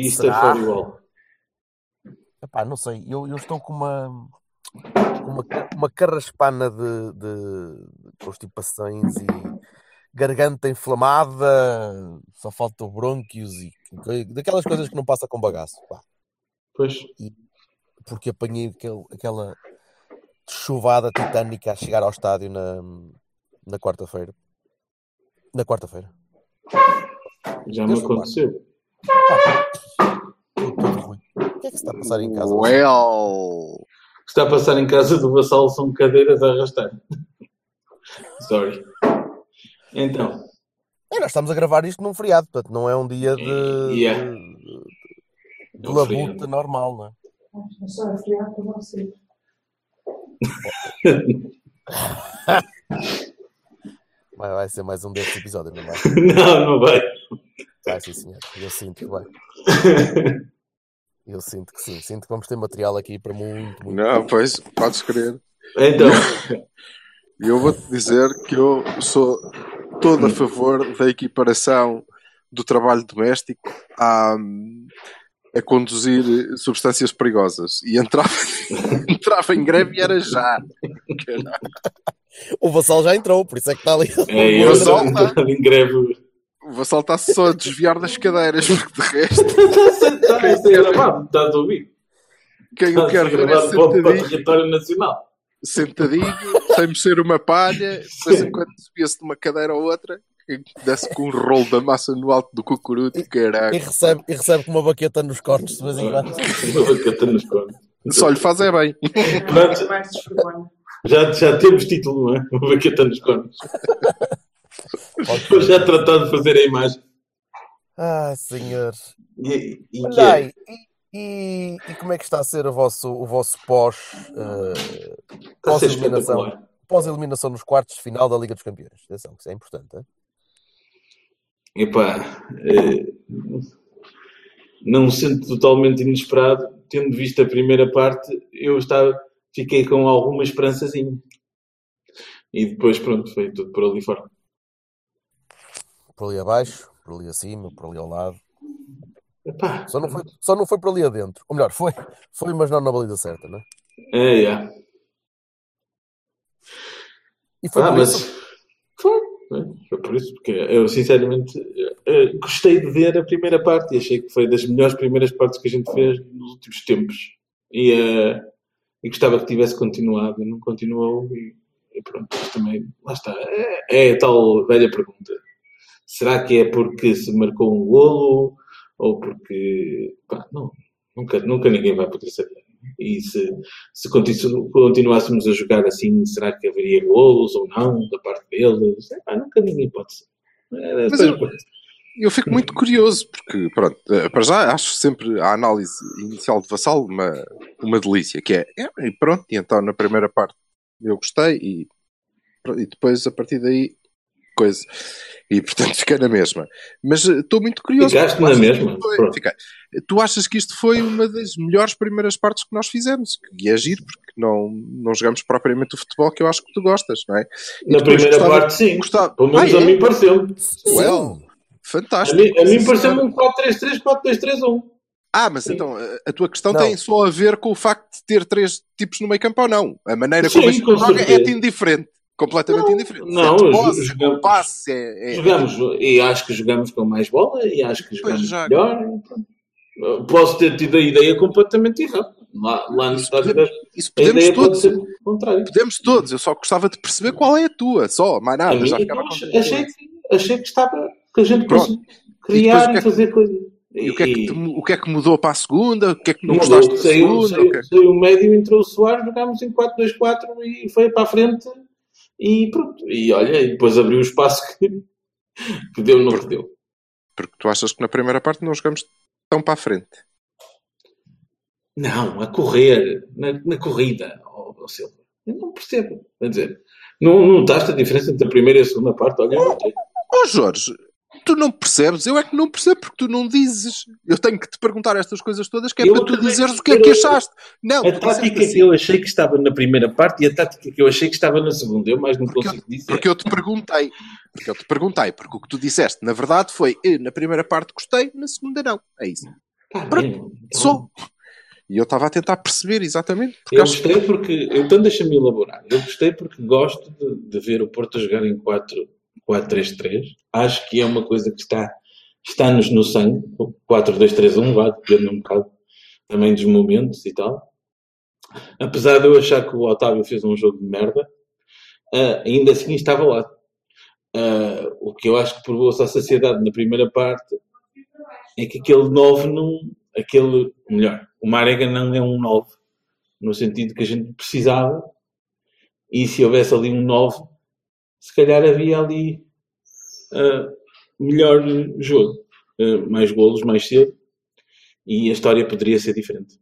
Easter Será? for you all. Epá, não sei, eu, eu estou com uma, uma, uma carraspana de, de constipações e garganta inflamada, só falta brônquios e daquelas coisas que não passa com bagaço, pá, Pois, porque apanhei aquele- aquela chuvada titânica a chegar ao estádio na, na quarta-feira. Na quarta-feira. já me aconteceu. O que é que se está a passar em casa? Well! O que está a passar em casa do Vassal são cadeiras a arrastar. Sorry. Então, É, nós estamos a gravar isto num feriado, portanto não é um dia de, Yeah. de, de um labuta normal, não é? Só é feriado para vocês. Vai, vai ser mais um desses episódios, não vai? não, não vai. Vai sim, senhor. Eu sinto que vai. Eu sinto que sim. Sinto que vamos ter material aqui para muito, muito. Não, pois, podes crer. Então, Eu vou-te dizer que eu sou todo a favor da equiparação do trabalho doméstico a, a conduzir substâncias perigosas. E entrava, entrava em greve e era já. O Vassal já entrou, por isso é que está ali. é eu Mas solta. estou em greve. O Vassal está só a desviar das cadeiras, porque de resto, Está a ser gravado, estás a ouvir? quem Está quero ser ver é o- o sentadinho, território nacional. sentadinho, sem mexer uma palha, de vez em quando subia-se de uma cadeira ou outra, e desce com um rolo da massa no alto do cucuruto, E caralho. recebe, e recebe com uma baqueta nos cornos de vez em quando. Uma bacata nos cornos. Só lhe faz é bem. Já, já temos título, não é? Uma baqueta nos cornos. Depois já tratado de fazer a imagem. Ah, senhor. E, e é? e, e- e como é que está a ser o vosso, o vosso pós, eh, Está a ser pós-eliminação espetacular. pós-eliminação nos quartos de final da Liga dos Campeões? Atenção, que isso é importante. hein? Epá, eh, não sendo totalmente inesperado, tendo visto a primeira parte, eu estava, fiquei com alguma esperançazinha. E depois, pronto, foi tudo por ali fora. Por ali abaixo, por ali acima, por ali ao lado. Epá, Só não foi, só não foi por ali adentro. Ou melhor, foi, foi mas não na baliza certa, não é? é, é. E foi Ah, por mas isso. foi, foi, foi por isso, porque eu sinceramente eh, gostei de ver a primeira parte e achei que foi das melhores primeiras partes que a gente fez nos últimos tempos. E, eh, e gostava que tivesse continuado, não continuou e, e pronto, também, lá está. É, é a tal velha pergunta. Será que é porque se marcou um golo ou porque. Pá, não, nunca, nunca ninguém vai poder saber. E se, se continu- continuássemos a jogar assim, será que haveria golos ou não da parte deles? Epá, nunca ninguém pode ser. É, Mas eu- Eu fico muito curioso, porque, pronto, eh, para já acho sempre a análise inicial de Vassal uma, uma delícia, que é, é, e pronto, e então na primeira parte eu gostei, e, e depois a partir daí, coisa. E portanto fiquei na mesma. Mas eh, estou muito curioso. Ficaste na tu achas mesma? que isto foi-. Tu achas que isto foi uma das melhores primeiras partes que nós fizemos? E é giro, porque não, não jogamos propriamente o futebol que eu acho que tu gostas, não é? E Na primeira gostava- parte, sim. gostava- Pelo menos Ah, a é? mim pareceu. Well. A fantástico. mim, a mim Sim, pareceu senhora. um 4-3-3, 4-2-3-1. Ah, mas Sim. então a- a tua questão Não. tem só a ver com o facto de ter três tipos no meio campo ou não? A maneira Sim, como a gente com joga é indiferente. Completamente Não, indiferente. não, é posse, é jogamos- de passe, é, é- Jogamos, e acho que jogamos com mais bola, e acho que jogamos já. melhor. então. Posso ter tido a ideia completamente errada. Lá, lá no Isso estádio podemos- Isso podemos pode todos. ser o contrário. Podemos todos. Eu só gostava de perceber qual é a tua. Só, mais nada. já ficava achei, que, achei que estava que a gente Pronto. criar depois que e, é que- fazer coisas. E o que, é que te o que é que mudou para a segunda? O que é que não Mudou, gostaste da saiu, segunda? saiu, O que é- saiu o médio, entrou o Soares, jogámos em 4-2-4 e foi para a frente e pronto. E olha, e depois abriu o espaço que, que deu que deu. Porque tu achas que na primeira parte não jogamos tão para a frente. Não, a correr, na, na corrida, ó ó Silva. Eu não percebo. Quer dizer, não, não notaste a diferença entre a primeira e a segunda parte? Olha, notei. Ó Jorge, Tu não percebes, eu é que não percebo porque tu não dizes. Eu tenho que te perguntar estas coisas todas que é Eu para tu dizeres o que é que eu- achaste. Não, A disseste tática assim, que eu achei que estava na primeira parte e a tática que eu achei que estava na segunda. Eu mais não Porque consigo dizer. Porque eu te perguntei. Porque eu te perguntei. Porque o que tu disseste, na verdade, foi eh, na primeira parte gostei, na segunda não. É isso. Tá Pronto, Só. E eu estava a tentar perceber exatamente. Porque Eu acho gostei porque. Então deixa-me elaborar. Eu gostei porque gosto de, de ver o Porto a jogar em 4-3-3. Acho que é uma coisa que está, está-nos no sangue. O 4-2-3-1 vai dependendo um bocado também dos momentos e tal. Apesar de eu achar que o Otávio fez um jogo de merda, ah, ainda assim estava lá. Ah, o que eu acho que provou-se à sociedade na primeira parte é que aquele 9 não. Aquele, melhor, o Marega não é um 9 no sentido que a gente precisava, e se houvesse ali um 9, se calhar havia ali ah, melhor jogo, Ah, mais golos mais cedo, e a história poderia ser diferente.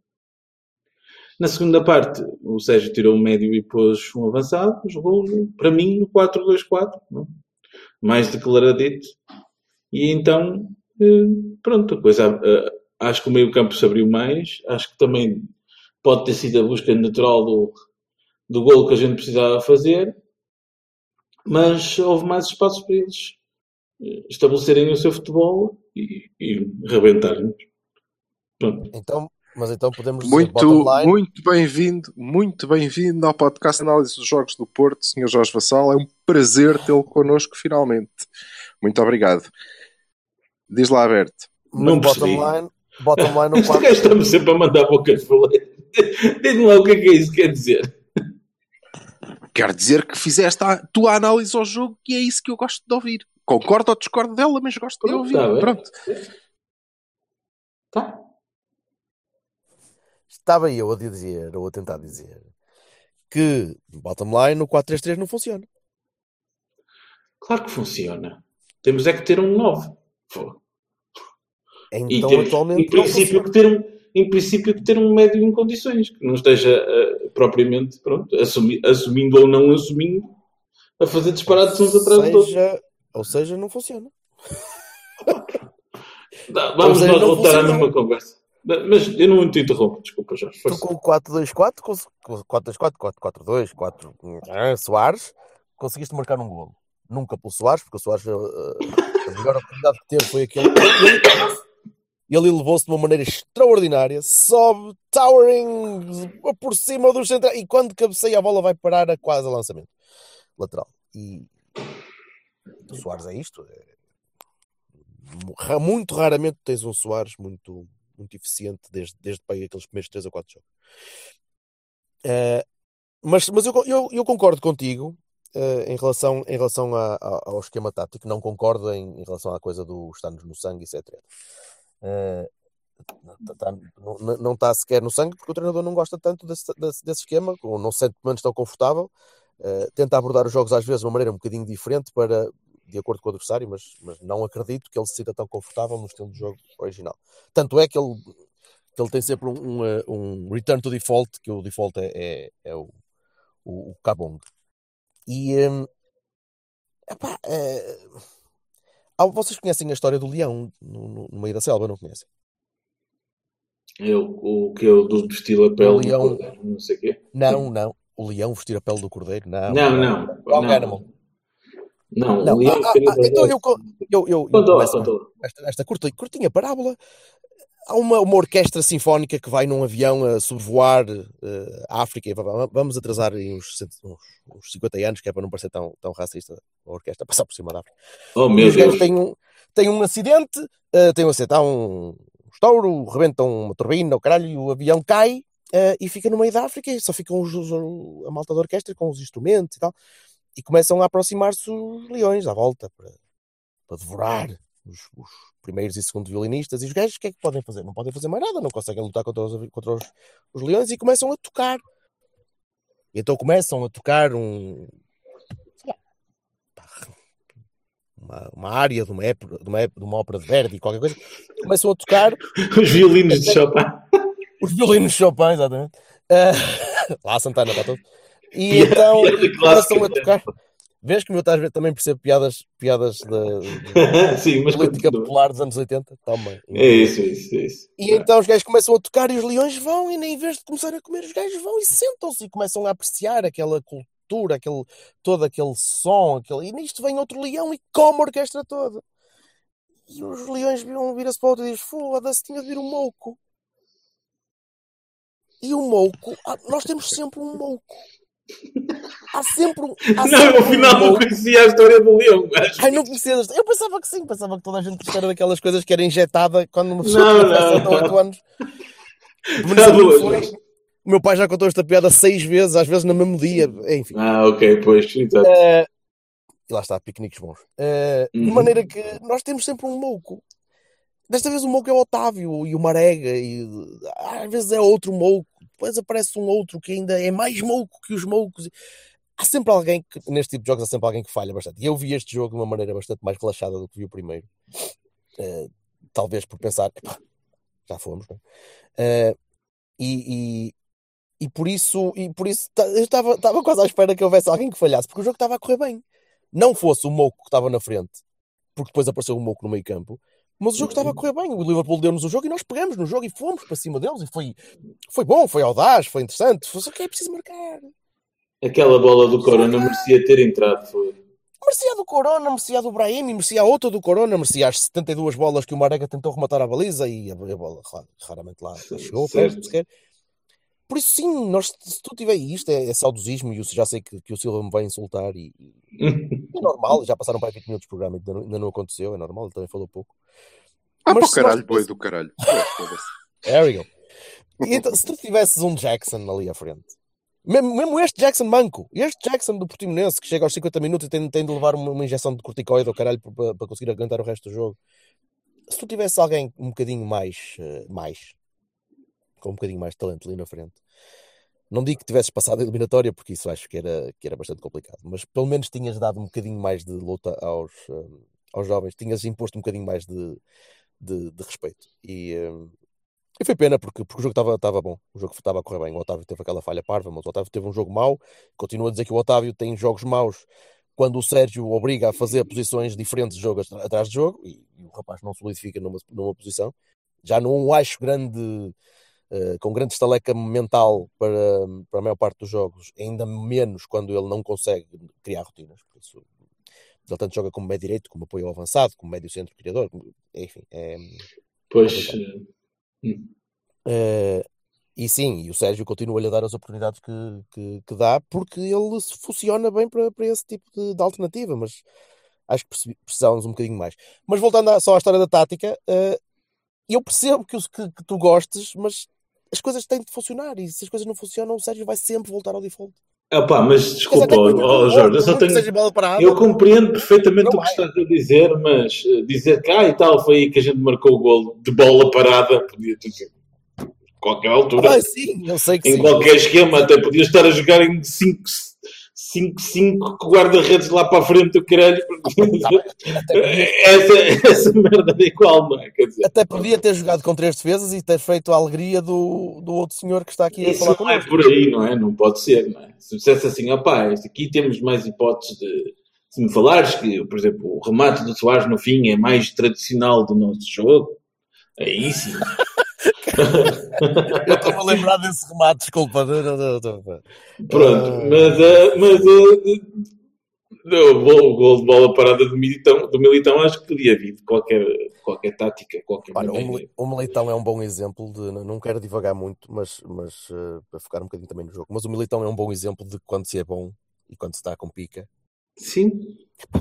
Na segunda parte, o Sérgio tirou um médio e pôs um avançado, jogou, para mim, no 4-2-4, não? mais declaradito, e então, eh, pronto, a coisa, ah, acho que o meio campo se abriu mais, acho que também pode ter sido a busca natural do, do golo que a gente precisava fazer, mas houve mais espaço para eles eh, estabelecerem o seu futebol e, e rebentarem. Pronto. Então, mas então podemos dizer Muito, muito bem-vindo, muito bem-vindo ao podcast Análise dos Jogos do Porto, Sr. Jorge Vassal. É um prazer tê-lo connosco finalmente. Muito obrigado. Diz lá, Alberto. mas Não bottom line, bottom line no 4. está-me sempre a mandar bocas de falar. Diz-me lá o que é que é isso que quer dizer. Quer dizer que fizeste a tua análise ao jogo e é isso que eu gosto de ouvir. Concordo ou discordo dela, mas gosto de ouvir. tá bem. Pronto. Tá. Estava eu a dizer, ou a tentar dizer, que bottom line no 4-3-3 não funciona. Claro que funciona. Temos é que ter um 9. Pô. E Então temos, atualmente em princípio, que ter um, em princípio, ter um médio em condições, que não esteja eh, propriamente, pronto, assumi- assumindo ou não assumindo, a fazer disparados uns atrás dos outros. ou seja, não funciona. Dá- Vamos seja, voltar à funciona. mesma conversa. Mas eu não te interrompo, desculpa, Jorge. Tu com o 4-2-4, com com o 4-2-4, 4-4-2, 4 ah, Soares, conseguiste marcar um golo. Nunca pelo Soares, porque o Soares ah, a melhor oportunidade que teve foi aquele. E ele elevou-se de uma maneira extraordinária, sobe, towering por cima dos centrais, e quando cabeceia a bola vai parar a quase a lançamento lateral. E o Soares é isto. é- Muito raramente tens um Soares muito, muito eficiente desde, desde aqueles primeiros 3 ou 4 jogos. Eh, mas mas eu, eu, eu concordo contigo eh, em relação, em relação a- a- ao esquema tático, não concordo em, em relação à coisa do estar-nos no sangue, isso Eh, tá- tá- não- está sequer no sangue porque o treinador não gosta tanto desse, desse, esquema, ou não se sente menos tão confortável. Eh, tenta abordar os jogos às vezes de uma maneira um bocadinho diferente para de acordo com o adversário, mas, mas não acredito que ele se sinta tão confortável no estilo de jogo original. Tanto é que ele, que ele tem sempre um, um, eh, um return to default, que o default é, é, é o, o, o Kabong. E hum, epá, ah, vocês conhecem a história do leão no, no, no meio da selva, não conhecem? Eu, o que eu do vestir a pele O do leão- cordeiro, não sei o quê. Não, não. O leão vestir a pele do cordeiro? Não. Não, não. Dog não. animal. Não, Não. leão Ah, ah, ah, então eu, eu, eu, eu lá. esta, esta curta, curtinha parábola. Há uma, uma orquestra sinfónica que vai num avião a sobrevoar eh, a África. va- va- Vamos atrasar aí uns, uns, uns 50 anos, que é para não parecer tão, tão racista a orquestra passar por cima da África. Oh, meu Deus. têm um, têm um acidente, eh, têm um acidente, há um estouro, rebentam uma turbina, o caralho, e o avião cai eh, e fica no meio da África e só ficam os, os- a malta da orquestra com os instrumentos e tal. E começam a aproximar-se os leões à volta para, para devorar os, os primeiros e segundos violinistas. E os gajos o que é que podem fazer? Não podem fazer mais nada, não conseguem lutar contra os, contra os, os leões e começam a tocar. E então começam a tocar um, lá, uma, uma área de uma, épora- de, uma, de uma ópera de Verdi, qualquer coisa, começam a tocar Os violinos de Chopin. os violinos de Chopin, exatamente. Ah, lá a Santana para todo. E então começam a tocar, Vês que o meu estás a ver também percebe piadas, piadas da, da Sim, mas política continua. popular dos anos 80? Também. É isso, é isso, é isso. E então os gajos começam a tocar e os leões vão, e nem em vez de começar a comer, os gajos vão e sentam-se e começam a apreciar aquela cultura, aquele, todo aquele som, aquele... e nisto vem outro leão e come a orquestra toda. E os leões viram, vira-se para o outro e diz: Foda-se, tinha de vir um mouco. E o mouco, ah, nós temos sempre um mouco. Há sempre um. Há Não, sempre eu afinal um não conhecia a história do leão. mas- Ai, não conhecia esta- Eu pensava que sim, pensava que toda a gente era daquelas coisas que era injetada quando uma pessoa Não, não, 7 ou 8 não. anos. Mas não. O meu pai já contou esta piada seis vezes, às vezes no mesmo dia. Enfim. Ah, ok, pois, exato. Eh, e lá está, piqueniques bons. De Uhum. maneira que nós temos sempre um mouco. Desta vez o mouco é o Otávio e o Marega, e às vezes é outro mouco, depois aparece um outro que ainda é mais mouco que os moucos. Há sempre alguém que, neste tipo de jogos, há sempre alguém que falha bastante. E eu vi este jogo de uma maneira bastante mais relaxada do que vi o primeiro. Eh, talvez por pensar, "Epá, já fomos, é? Eh, e, e, e por isso, e por isso eu estava estava quase à espera que houvesse alguém que falhasse, porque o jogo estava a correr bem. Não fosse o Moco que estava na frente, porque depois apareceu o Moco no meio campo, mas o jogo estava a correr bem. O Liverpool deu-nos o jogo e nós pegamos no jogo e fomos para cima deles. E foi, foi bom, foi audaz, foi interessante. Foi só que é preciso marcar. Aquela bola do Corona merecia ter entrado. Foi. Merecia do Corona, merecia do Brahim, merecia a outra do Corona, merecia as 72 bolas que o Marega tentou rematar à baliza e a, bola ra- raramente lá chegou Certo. perto sequer. Por isso, sim, nós, se tu tiver isto, é, é saudosismo e eu já sei que, que o Silva me vai insultar e, e é normal, já passaram para aí 20 minutos de programa e ainda não, ainda não aconteceu, é normal, ele também falou pouco. Ah, Mas para o caralho, boi do caralho. There we go. Então, se tu tivesses um Jackson ali à frente, mesmo, mesmo este Jackson manco, este Jackson do Portimonense que chega aos 50 minutos e tem, tem de levar uma, uma injeção de corticoide ao caralho para, para conseguir aguentar o resto do jogo. Se tu tivesse alguém um bocadinho mais, eh, mais, com um bocadinho mais de talento ali na frente, não digo que tivesses passado a eliminatória, porque isso acho que era, que era bastante complicado, mas pelo menos tinhas dado um bocadinho mais de luta aos, eh, aos jovens, tinhas imposto um bocadinho mais de, de, de respeito. E, eh, e foi pena porque, porque o jogo estava bom, o jogo estava a correr bem. O Otávio teve aquela falha parva, mas o Otávio teve um jogo mau. Continuo a dizer que o Otávio tem jogos maus quando o Sérgio obriga a fazer posições diferentes de jogo atrás de jogo e, e o rapaz não solidifica numa, numa posição. Já não acho grande, eh, com grande estaleca mental para, para a maior parte dos jogos, ainda menos quando ele não consegue criar rotinas. Por isso, ele tanto joga como médio direito, como apoio avançado, como médio centro criador, enfim, é, Pois. Eh, e sim, e o Sérgio continua-lhe a dar as oportunidades que, que, que dá, porque ele se funciona bem para, para esse tipo de, de alternativa, mas acho que precisávamos um bocadinho mais. Mas voltando à- só à história da tática, eh, eu percebo que, que, que tu gostes, mas as coisas têm de funcionar, e se as coisas não funcionam, o Sérgio vai sempre voltar ao default. Ah, pá, mas desculpa, Jorge, eu só tenho. Eu compreendo perfeitamente Não o que estás a dizer, mas eh, dizer que ah, e tal, foi aí que a gente marcou o gol de bola parada, podia ter qualquer altura, Ah, sim, eu sei que em sim. qualquer esquema, até podia estar a jogar em 5-5 com guarda-redes lá para a frente, o caralho. Até podia, essa, essa merda é igual, não é? Quer dizer, até podia ter jogado com três defesas e ter feito a alegria do, do outro senhor que está aqui a falar não é connosco. por aí, não é? Não pode ser, não é? Se dissesse assim, opá, aqui temos mais hipóteses de. Se me falares que, por exemplo, o remate do Soares no fim é mais tradicional do nosso jogo, aí sim. Eu estou-me a lembrar desse remate, desculpa. Pronto, Ah. mas, mas o gol, de bola parada do Militão, do Militão acho que podia vir de qualquer, qualquer tática, qualquer Olha, o maneira. O Militão é um bom exemplo de. não- quero divagar muito, mas, mas eh, para focar um bocadinho também no jogo. Mas o Militão é um bom exemplo de quando se é bom e quando se está com pica. Sim,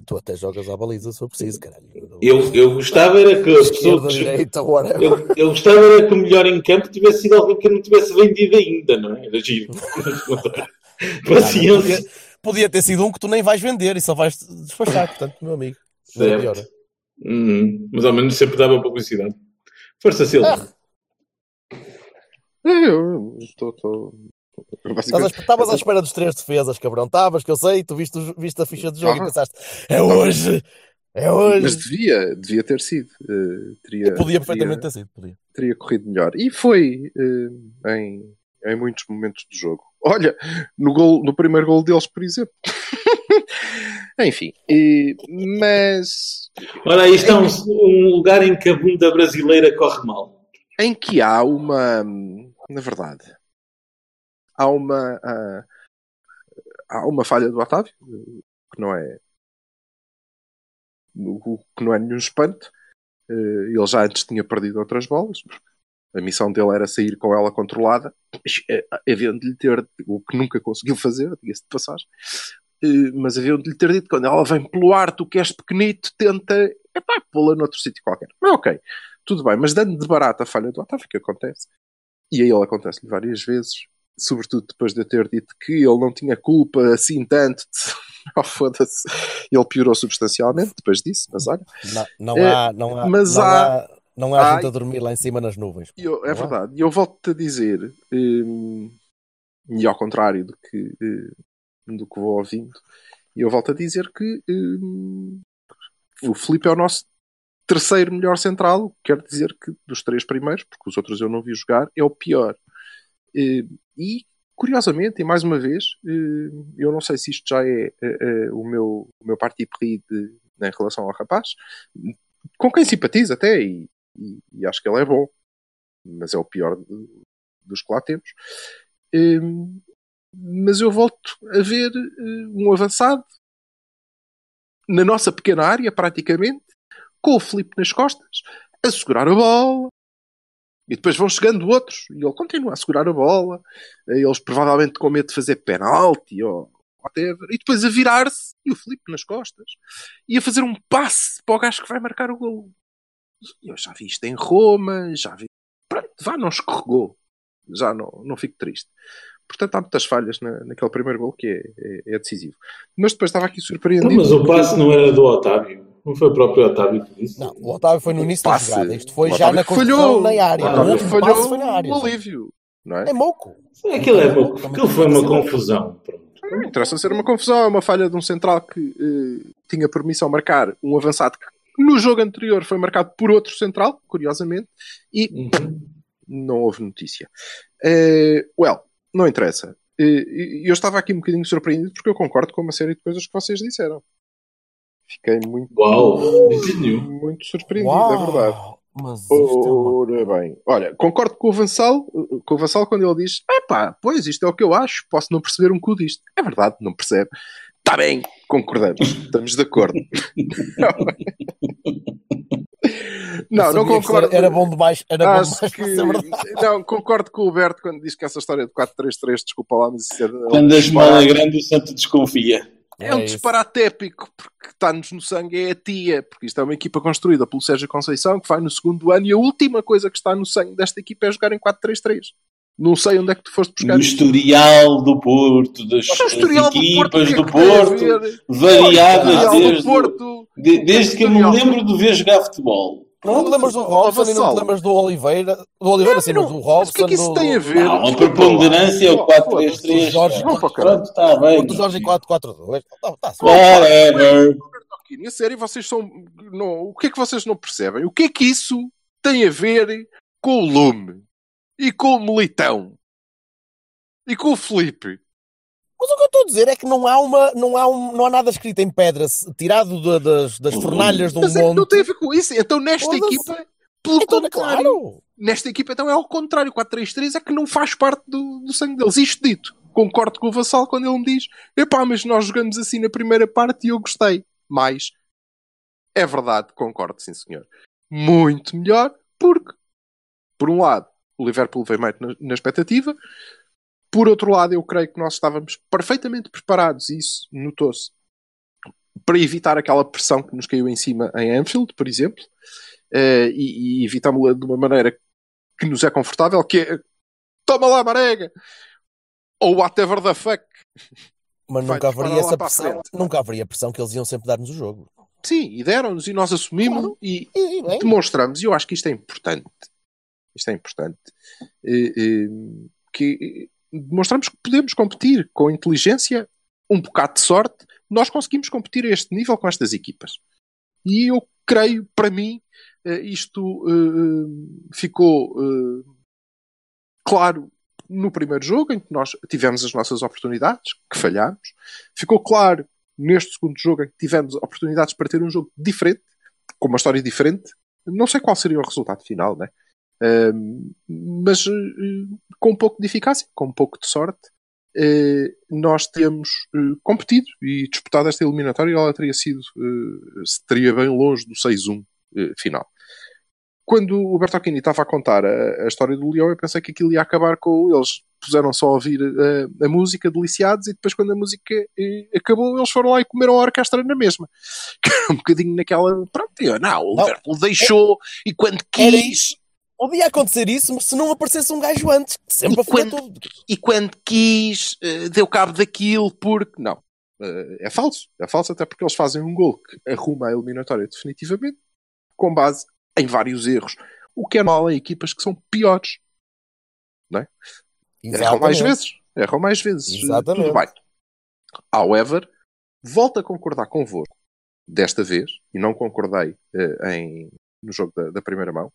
tu até jogas à baliza se for preciso, caralho. eu, eu gostava era que a pessoa que, direita. Eu, eu gostava era que o melhor em campo tivesse sido alguém que não tivesse vendido ainda, não é? Era giro. Paciência. podia, podia ter sido um que tu nem vais vender e só vais despachar, portanto, meu amigo. Certo. Uhum. Mas ao menos sempre dava publicidade. Força, Silva. É, eu estou. Estavas à- espera dos três defesas, cabrão. Estavas, que eu sei, tu viste, viste a ficha de jogo e Tava. pensaste, é hoje, é mas hoje. devia, devia ter sido. eh, teria, Podia perfeitamente teria, ter sido, podia. teria corrido melhor. E foi eh, em, em muitos momentos do jogo. Olha, no, gol, no primeiro gol deles, por exemplo. Enfim, e- mas Ora, aí está um, um lugar em que a bunda brasileira corre mal. em que há uma, na verdade, há uma, ah, há uma falha do Otávio, que não é, que não é nenhum espanto. Eh, Ele já antes tinha perdido outras bolas. A missão dele era sair com ela controlada, eh, havendo de lhe ter, o que nunca conseguiu fazer, diga-se de passagem, eh, mas havendo de lhe ter dito, quando ela vem pelo ar, tu que és pequenito, tenta, epá, pô-la noutro sítio qualquer. Mas ok, tudo bem, mas dando de barato a falha do Otávio, que acontece, e a ele acontece-lhe várias vezes, sobretudo depois de eu ter dito que ele não tinha culpa assim tanto, de... oh, foda-se, ele piorou substancialmente depois disso, mas olha, Não, não É, há, não há, mas não há- há, não há há- gente a dormir lá em cima nas nuvens. Eu- é Não verdade. E eu volto-te a dizer, hum, e ao contrário do que, hum, do que vou ouvindo, eu volto a dizer que hum, o Felipe é o nosso terceiro melhor central, quer dizer que dos três primeiros, porque os outros eu não vi jogar, é o pior. Hum, E, curiosamente, e mais uma vez, hum, eu não sei se isto já é eh, eh, o meu, o meu parti pris em relação ao rapaz, com quem simpatizo até, e, e- e acho que ele é bom mas é o pior de- dos que lá temos. Mas eu volto a ver eh, um avançado na nossa pequena área, praticamente, com o Felipe nas costas, a segurar a bola. E depois vão chegando outros e ele continua a segurar a bola. Eh, Eles provavelmente com medo de fazer penalti ou whatever. E depois a virar-se e o Felipe nas costas. E a fazer um passe para o gajo que vai marcar o gol. Eu já vi isto em Roma, já vi pronto, vá, não escorregou. Já não, não fico triste. Portanto, há muitas falhas na, naquele primeiro gol que é, é- é decisivo. Mas depois estava aqui surpreendido. Mas o passe não era do Otávio. Não foi o próprio Otávio que disse. Não, o Otávio foi no início da Passe. jogada. Isto foi já na construção falhou. na área. O Otávio falhou passe foi na área. o Olívio. Não é? É moco. Aquilo é Também aquilo foi uma confusão. Pronto. Não interessa ser uma confusão, é uma falha de um central que eh, tinha permissão marcar um avançado que no jogo anterior foi marcado por outro central, curiosamente, e Uhum. não houve notícia. Eh, well, não interessa. E eu estava aqui um bocadinho surpreendido porque eu concordo com uma série de coisas que vocês disseram. Fiquei muito, Uau, nenhum. muito surpreendido, é verdade. Uau, Mas é uma... Ora bem, olha, concordo com o Vassal, com o Vassal quando ele diz: epá, pois isto é o que eu acho, posso não perceber um cu disto. É verdade, não percebe. Está bem, concordamos, estamos de acordo. não, não que concordo. Era, bom demais. Era bom Acho demais que... para ser verdade. Não, concordo com o Berto quando diz que essa história de 4-3-3, desculpa lá, mas isso é, Quando a esmola é grande, o santo desconfia. é um isso. disparate épico, porque está-nos no sangue é a tia, porque isto é uma equipa construída pelo Sérgio Conceição, que vai no segundo ano, e a última coisa que está no sangue desta equipa é jogar em 4-3-3. Não sei onde é que tu foste buscar isto. historial do Porto, das historial do equipas Porto, é do Porto, variadas do desde, Porto. desde que eu me lembro de ver jogar futebol. Não te lembras do Robson e não te lembras do Oliveira? Do Oliveira, sim, mas do Robson. Mas o que é que isso tem a ver? Não, a preponderância é o 4-3-3. do Jorge- o. Pronto, está bem. do Jorge 4-4-2. Tá, tá, Whatever. A sério, vocês são. Não, o que é que vocês não percebem? O que é que isso tem a ver com o Lume? E com o Militão? E com o Felipe? Mas o que eu estou a dizer é que não há, uma, não há, um, não há nada escrito em pedra tirado da- das, das fornalhas de um Mas é não tem a ver com isso. Então, nesta equipa, pelo Então, contrário, claro. nesta equipa então é ao contrário. O 4-3-3 é que não faz parte do, do sangue deles. Isto dito, concordo com o Vassal quando ele me diz: epá, mas nós jogamos assim na primeira parte e eu gostei. Mas é verdade, concordo, sim senhor. Muito melhor, porque, por um lado, o Liverpool veio mais na, na expectativa. Por outro lado, eu creio que nós estávamos perfeitamente preparados, e isso notou-se, para evitar aquela pressão que nos caiu em cima em Anfield, por exemplo, eh, e, e evitámos-la de uma maneira que nos é confortável, que é toma lá, Marega! Ou whatever the fuck. Mas Vai nunca haveria essa pressão. Nunca haveria pressão que eles iam sempre dar-nos o jogo. Sim, e deram-nos, e nós assumimos, Claro. e E, e demonstramos, e eu acho que isto é importante. Isto é importante. Eh, eh, que demonstramos que podemos competir com inteligência, um bocado de sorte, nós conseguimos competir a este nível com estas equipas. E eu creio, para mim, eh, isto eh, ficou eh, claro no primeiro jogo, em que nós tivemos as nossas oportunidades, que falhámos. Ficou claro neste segundo jogo em que tivemos oportunidades para ter um jogo diferente, com uma história diferente. Não sei qual seria o resultado final, né? Ahm, mas eh, com um pouco de eficácia, com um pouco de sorte, eh, nós temos eh, competido e disputado esta eliminatória e ela teria sido, teria bem longe do 6-1 eh, final. Quando o Bertocchini estava a contar a, a história do Leão, eu pensei que aquilo ia acabar com eles puseram só a ouvir a, a música deliciados e depois quando a música acabou eles foram lá e comeram a orquestra na mesma que era um bocadinho naquela pronto, eu, não, o. Liverpool deixou e quando Era Podia acontecer isso, mas se não aparecesse um gajo antes, que sempre E quando- tudo. e quando quis eh, deu cabo daquilo porque não Eh, é falso, é falso até porque eles fazem um gol que arruma a eliminatória definitivamente com base em vários erros o que é normal em equipas que são piores erram mais vezes erram mais vezes Exatamente. tudo bem however volto a concordar convosco desta vez e não concordei eh, em, no jogo da, da primeira mão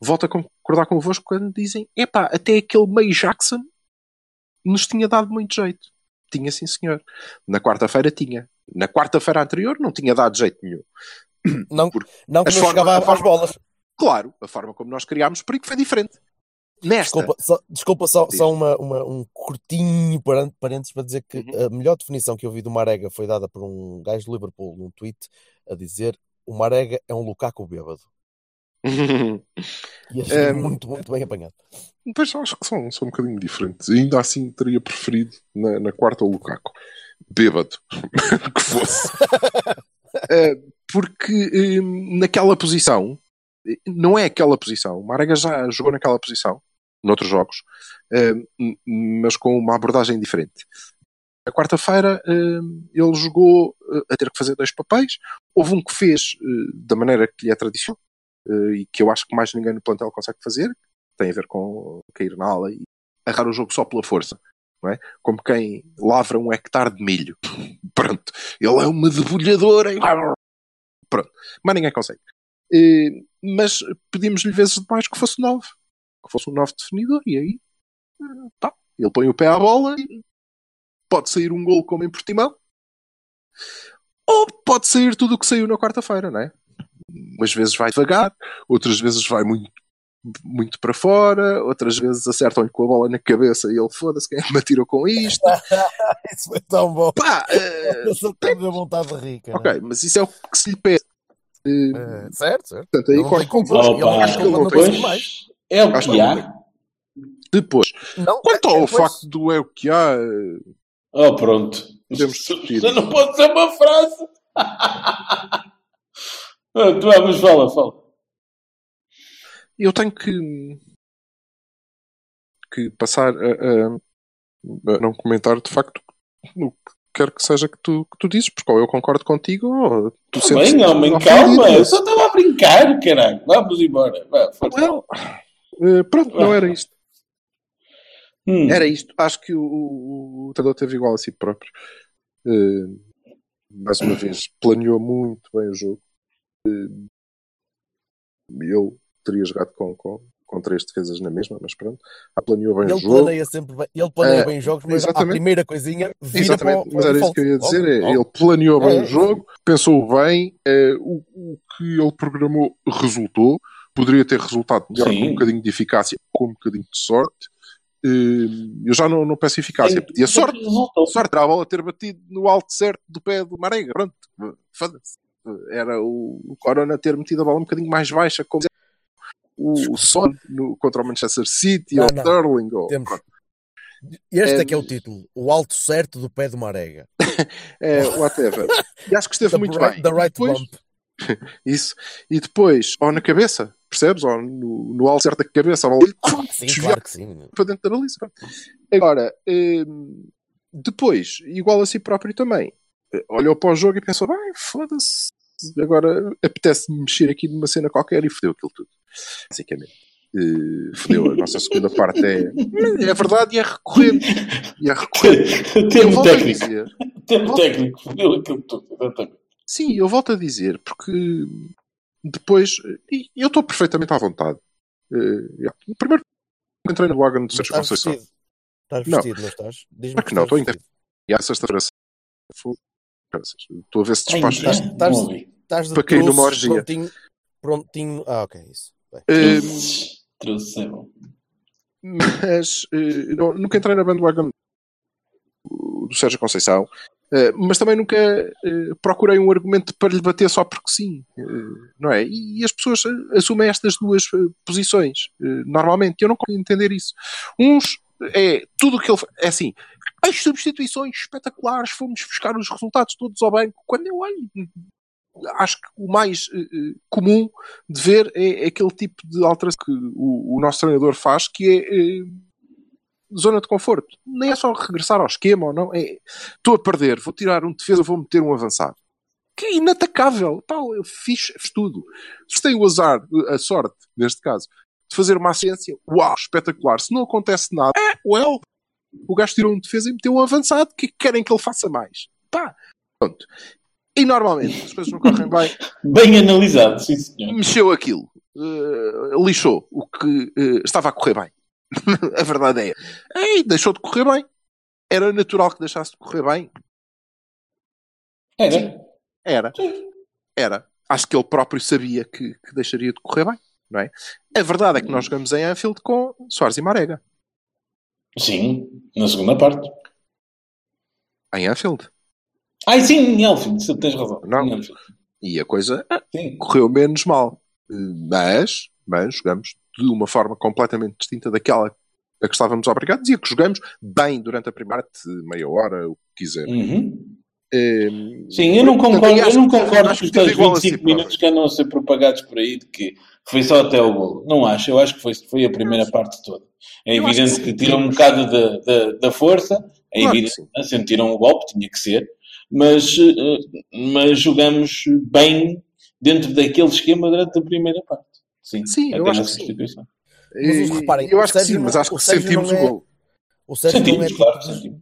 volto a concordar convosco quando dizem epá, até aquele May Jackson nos tinha dado muito jeito. Tinha sim, senhor. Na quarta-feira tinha. Na quarta-feira anterior não tinha dado jeito nenhum. Não, Porque não que não forma- chegava às forma- bolas. Claro, a forma como nós criámos perigo foi diferente. Nesta, Desculpa, só, desculpa só, só uma, uma- um curtinho parênteses para dizer que Uhum. a melhor definição que eu vi do Marega foi dada por um gajo de Liverpool num tweet a dizer o Marega é um Lukaku bêbado. E achei Ehm, muito, muito bem apanhado. Pois acho que são, são um bocadinho diferentes. E ainda assim teria preferido na, na quarta o Lukaku. Bêbado. que fosse. Eh, porque eh, naquela posição, não é aquela posição. O Marega já jogou naquela posição, noutros jogos, m- mas com uma abordagem diferente. Na quarta-feira eh, ele jogou eh, a ter que fazer dois papéis. Houve um que fez eh, da maneira que lhe é tradicional e que eu acho que mais ninguém no plantel consegue fazer, tem a ver com cair na ala e agarrar o jogo só pela força. Não é? Como quem lavra um hectare de milho. Pronto. Ele é uma debulhadora. e- Pronto. Mas ninguém consegue. Eh, mas pedimos-lhe vezes demais que fosse 9. Que fosse um 9 definidor. E aí, eh, pá, ele põe o pé à bola e pode sair um gol como em Portimão. Ou pode sair tudo o que saiu na quarta-feira, não é? Umas vezes vai devagar, outras vezes vai muito, muito para fora, outras vezes acertam-lhe com a bola na cabeça e ele foda-se, quem é me atirou com isto? Isso foi tão bom. Pá, Eu só tenho a vontade de rir, cara. ok, mas isso é o que se lhe pede. Eh, É, certo, certo. portanto, aí corre tem Opa, acho que ele não Pois. conseguiu mais. É o que há. Depois, Não, quanto é- ao é, pois, facto do é o que há, eh, Oh, pronto. Podemos discutir. Você não pode ser uma frase. Ah, tu é, mas fala, fala. eu tenho que, que passar a, a- a não comentar de facto o que quer que seja que tu, que tu dizes, porque ou eu concordo contigo ou tu Tá sentes bem, homem, calma. Eu só estava a brincar, caralho. Vamos embora. Vá. Well, eh, pronto, não era isto. Hum. Era isto. Acho que o, o, o teve igual a si próprio. Eh, mais uma vez, planeou muito bem o jogo. Eu teria jogado com, com, com três defesas na mesma, mas pronto. Ah, planeou bem o Ele jogo. planeia sempre bem, ele planeia É, bem os jogos, mas a exatamente. primeira coisinha vira Exatamente, para o- mas o era isso que eu ia dizer. É, ele planeou bem É, o jogo, pensou bem, é, o, o que ele programou resultou. Poderia ter resultado melhor Sim. com um bocadinho de eficácia, com um bocadinho de sorte. Eh, Eu já não, não peço eficácia, pedia sorte. Resultou. Sorte era a bola ter batido no alto certo do pé do Marega. Pronto, foda-se. Era o, Corona ter metido a bola um bocadinho mais baixa, como o, o Son no- contra o Manchester City Não, ou o. Sterling. Ou. Este é, É, que é o título, o alto certo do pé do Marega. É, whatever. E acho que esteve The muito right- bem. The right depois- bump. Isso. E depois, ou na cabeça, percebes? Ou no, no alto certo da cabeça, a bola Sim, claro que sim. para dentro da baliza. Agora, hum, depois, igual a si próprio também, olhou para o jogo e pensou: vai, foda-se, agora apetece-me mexer aqui numa cena qualquer e fodeu aquilo tudo. Basicamente. Eh, fodeu. A nossa segunda parte é. É verdade e é recorrente. E é recorrente. A técnico. dizer. Tempo técnico. Fudeu aquilo tudo. Exatamente. Sim, eu volto a dizer, porque depois e eu estou perfeitamente à vontade. Eh, yeah. Primeiro entrei no wagon do Sérgio Estás Conceição. vestido. Estás Não. vestido, não estás? Diz-me Claro que não, estou em. E à sexta-feira Estou a ver se despachas. estás- é? estás-. Estás de Para cair numa orgia. Prontinho, prontinho. Ah, ok, isso. Bem. Eh, Trouxe, é bom. mas eh, não- nunca entrei na bandwagon do Sérgio Conceição, eh, mas também nunca eh, procurei um argumento para lhe bater só porque sim, não é? E, as pessoas assumem estas duas posições, normalmente, eu não consigo entender isso. Uns é tudo o que ele é assim, as substituições espetaculares, fomos buscar os resultados todos ao banco, quando eu olho acho que o mais eh, comum de ver é, é aquele tipo de alteração que o, o nosso treinador faz, que é eh, zona de conforto. Nem é só regressar ao esquema ou não. É, estou a perder, vou tirar um defesa, vou meter um avançado. Que é inatacável. Pá, eu fiz, fiz tudo. Se tem o azar, a sorte, neste caso, de fazer uma assistência, uau, espetacular. Se não acontece nada, é, well, o gajo tirou um defesa e meteu um avançado. O que que querem que ele faça mais? Pá, pronto. E normalmente, as coisas não correm bem, Bem analisado, sim senhor. mexeu aquilo, eh, lixou o que eh, estava a correr bem. a verdade é. Ei, deixou de correr bem. Era natural que deixasse de correr bem. Era. Era. Era. Acho que ele próprio sabia que, que deixaria de correr bem. Não é? A verdade é que nós jogamos em Anfield com Soares e Marega. Sim, na segunda parte. Em Anfield. Ai, sim, em você tens razão. Não. E a coisa ah, Sim. correu menos mal. Eh, Mas, mas jogamos de uma forma completamente distinta daquela a que estávamos obrigados e a que jogamos bem durante a primeira meia hora, o que quiser. Uhum. Sim, eu não Portanto, concordo, acho eu não concordo acho com os que teve tais igual a 25 si minutos que andam a ser propagados por aí de que foi só até o golo. Não acho, eu acho que foi, foi a primeira parte toda. É Eu evidente que que, sim. tira um bocado da, da, da força, é Claro que evidente que sentiram o golpe, tinha que ser, mas, eh, mas jogamos bem dentro daquele esquema durante a primeira parte. Sim, Sim, eu até acho na que sim. Mas, reparem, eu acho que sim, mas acho que sentimos o é- gol. O Sérgio não é Sentimos, tipo claro, de- sentimos.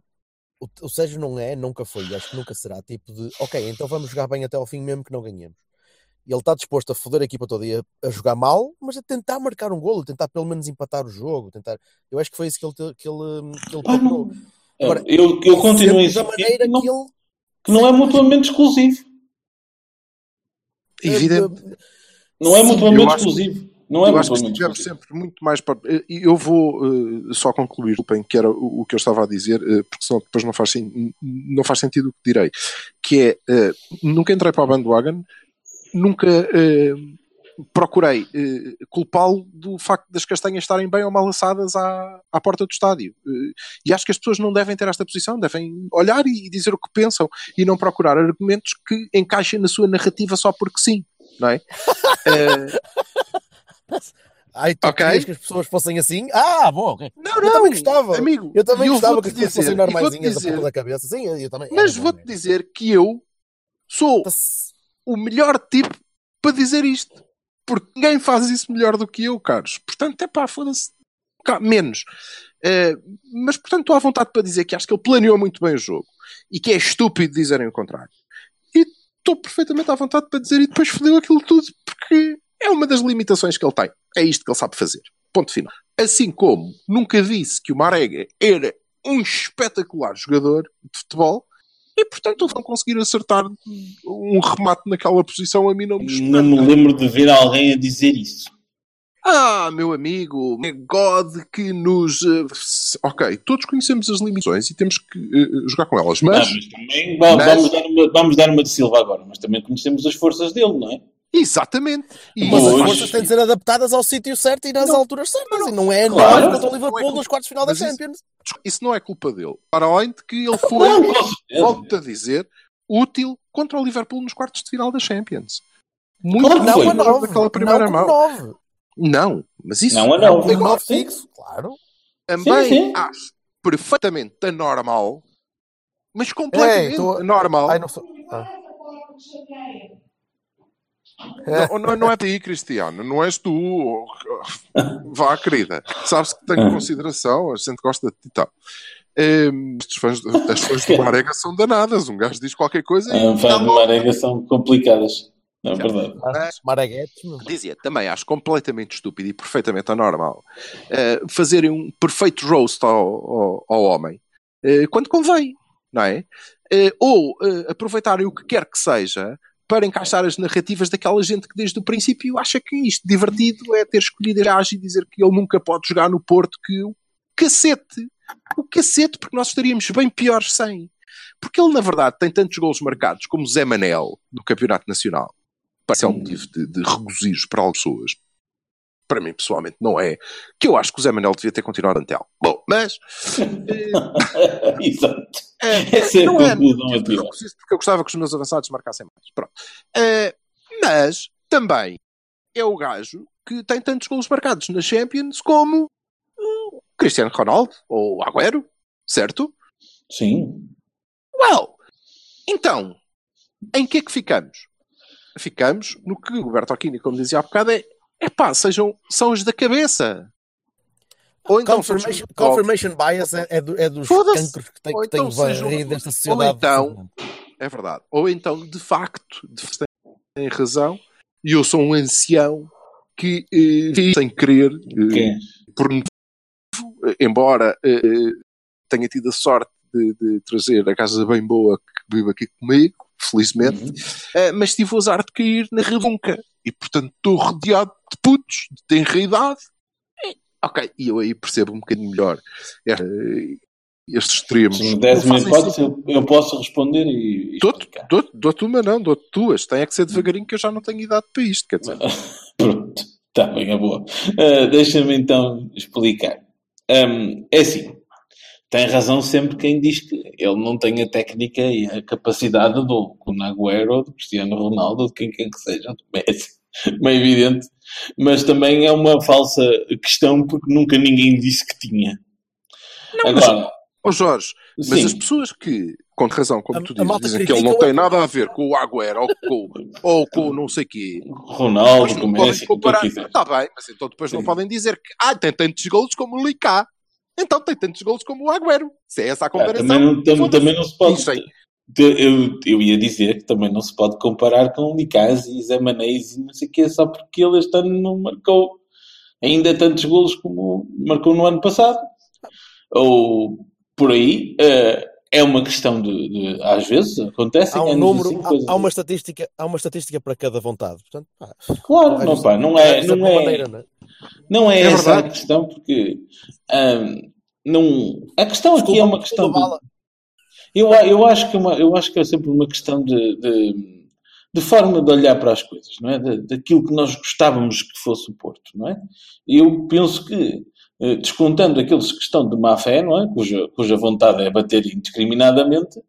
O, o Sérgio não é, nunca foi, e acho que nunca será tipo de ok, então vamos jogar bem até ao fim mesmo que não ganhemos. E ele está disposto a foder a equipa toda e a, a jogar mal, mas a tentar marcar um golo, tentar pelo menos empatar o jogo, tentar. Eu acho que foi isso que ele que ele, que ele Ah, procurou. não. Agora, eu, eu continuo a Sempre da insistir maneira que não, que ele que não é mutuamente exclusivo. Evidente. Não é mutuamente exclusivo. Não é eu acho que estivemos sempre muito mais para. e Eu vou eh, só concluir, desculpem, que era o, o que eu estava a dizer, eh, porque senão depois não faz, sen- não faz sentido o que direi. Que é, eh, nunca entrei para a bandwagon, nunca procurei culpá-lo do facto das castanhas estarem bem ou mal assadas à, à porta do estádio. E acho que as pessoas não devem ter esta posição, devem olhar e dizer o que pensam e não procurar argumentos que encaixem na sua narrativa só porque sim. Não é? Ai, tu Ok. querias que as pessoas fossem assim? Ah, bom, ok. Não, Eu não, também gostava. amigo. Eu também e gostava que as pessoas fossem normaisinhas da dizer, ponta da cabeça. Sim, eu, eu também. Mas vou-te dizer que eu sou Tá-se- o melhor tipo para dizer isto. Porque ninguém faz isso melhor do que eu, caros. Portanto, é pá, foda-se. Menos. Eh, mas, portanto, estou à vontade para dizer que acho que ele planeou muito bem o jogo. E que é estúpido dizerem o contrário. E estou perfeitamente à vontade para dizer e depois fodeu aquilo tudo. Porque é uma das limitações que ele tem. É isto que ele sabe fazer. Ponto final. Assim como nunca disse que o Marega era um espetacular jogador de futebol e, portanto, ele não conseguir acertar um remate naquela posição a mim não me Não me lembro de ver alguém a dizer isso. Ah, meu amigo, é God que nos. eh, ok, todos conhecemos as limitações e temos que eh, jogar com elas, Ah, mas. mas também mas- vamos, dar uma, vamos dar uma de Silva agora, mas também conhecemos as forças dele, não é? Exatamente. E Mas as Hoje- forças têm de ser adaptadas ao sítio certo e nas Não. alturas certas. E não é Claro. nós contra o Não é Liverpool culpa- nos quartos de final da Mas isso- Champions. isso não é culpa dele. Para além de que ele foi, Não, volto a dizer, útil contra o Liverpool nos quartos de final da Champions. Muito Claro Não a daquela primeira não mão. nove. Não, mas isso Não a Não nove. como nove Sim. fixo. Claro. também Sim, sim. acho perfeitamente anormal, mas completamente Ei, tô- anormal. Ai, não sou. Ah. Não, não, não é de aí, Cristiano, não és tu. Vá, querida. Sabes que tenho Ah. consideração, a gente gosta de ti e tal. Ehm, estes fãs, as fãs do Marega são danadas. Um gajo diz qualquer coisa. Ah, fãs de Marega são complicadas. Não é verdade. Maraguetes. Dizia, também acho completamente estúpido e perfeitamente anormal eh, fazerem um perfeito roast ao, ao, ao homem eh, quando convém, não é? eh, ou aproveitarem o que quer que seja para encaixar as narrativas daquela gente que desde o princípio acha que isto divertido é ter escolhido a e dizer que ele nunca pode jogar no Porto, que o cacete, o cacete, porque nós estaríamos bem piores sem. Porque ele, na verdade, tem tantos golos marcados como Zé Manel no Campeonato Nacional. Parece é um motivo de, de regozijo para algumas pessoas. Para mim, pessoalmente, não é. Que eu acho que o Zé Manel devia ter continuado antel. Bom, mas. Exato. Eh, Essa é a não é conclusão regozijo, porque eu gostava que os meus avançados marcassem mais. Pronto. Eh, mas também é o gajo que tem tantos golos marcados na Champions como o Cristiano Ronaldo ou Agüero, certo? Sim. Well, então, em que é que ficamos? Ficamos no que o Bertolini, como dizia há bocado, é epá, sejam, são os da cabeça. Ou então Confirmation, confirmation bias é, é, do- é dos cancros que tem, Ou que tem então varrido desta ou sociedade. então- É verdade. Ou então, de facto, têm razão, e eu sou um ancião que, eh, sem querer, eh, por motivo, eh, embora eh, tenha tido a sorte de, de trazer a casa bem boa que vive aqui comigo, felizmente, Uhum. eh, mas tive o azar de cair na redunca. E, portanto, estou rodeado de putos, de tenra idade. Ok, e eu aí percebo um bocadinho melhor eh, estes extremos. Se me Não desse uma fazem hipótese, eu, eu posso responder e, Dou-te explicar. dou dou uma, não, dou-te duas. Tem é que ser devagarinho que eu já não tenho idade para isto, quer dizer. Pronto, está bem, é boa. Ah, Deixa-me então explicar. Ahm, é assim, tem razão sempre quem diz que ele não tem a técnica e a capacidade do, Agüero, do Cristiano Ronaldo, de quem quer que seja, do Messi, bem evidente, mas também é uma falsa questão porque nunca ninguém disse que tinha. Agora, Ó Jorge, mas sim, as pessoas que, com razão, como A- tu dizes, dizem que ele não tem nada a ver com o Agüero ou com, ou com não sei quê, Ronaldo, com não Messi, comparar. Está bem, mas então depois não Sim. podem dizer que ah, tem tantos golos como o Licá. Então tem tantos golos como o Agüero. Se é essa a Ah, comparação. também, não, tam- também não se pode. Dizem. Eu, eu ia dizer que também não se pode comparar com Licaz e Zé Manês e não sei o quê, só porque ele este ano não marcou ainda tantos golos como marcou no ano passado. Ou por aí. eh, é uma questão de, de- Às vezes acontece. Há um número, assim, há- há, uma assim. estatística, há uma estatística para cada vontade. Portanto, pá, Claro, não, pá, não é, não é, maneira, não é? não é, É essa a verdade. questão, porque não, a questão aqui é uma questão de. Eu, eu, acho que é uma, eu acho que é sempre uma questão de, de, de forma de olhar para as coisas, não é? Da- daquilo que nós gostávamos que fosse o Porto, não é? Eu penso que, eh, descontando aqueles que estão de má fé, não é? Cuja, cuja vontade é bater indiscriminadamente,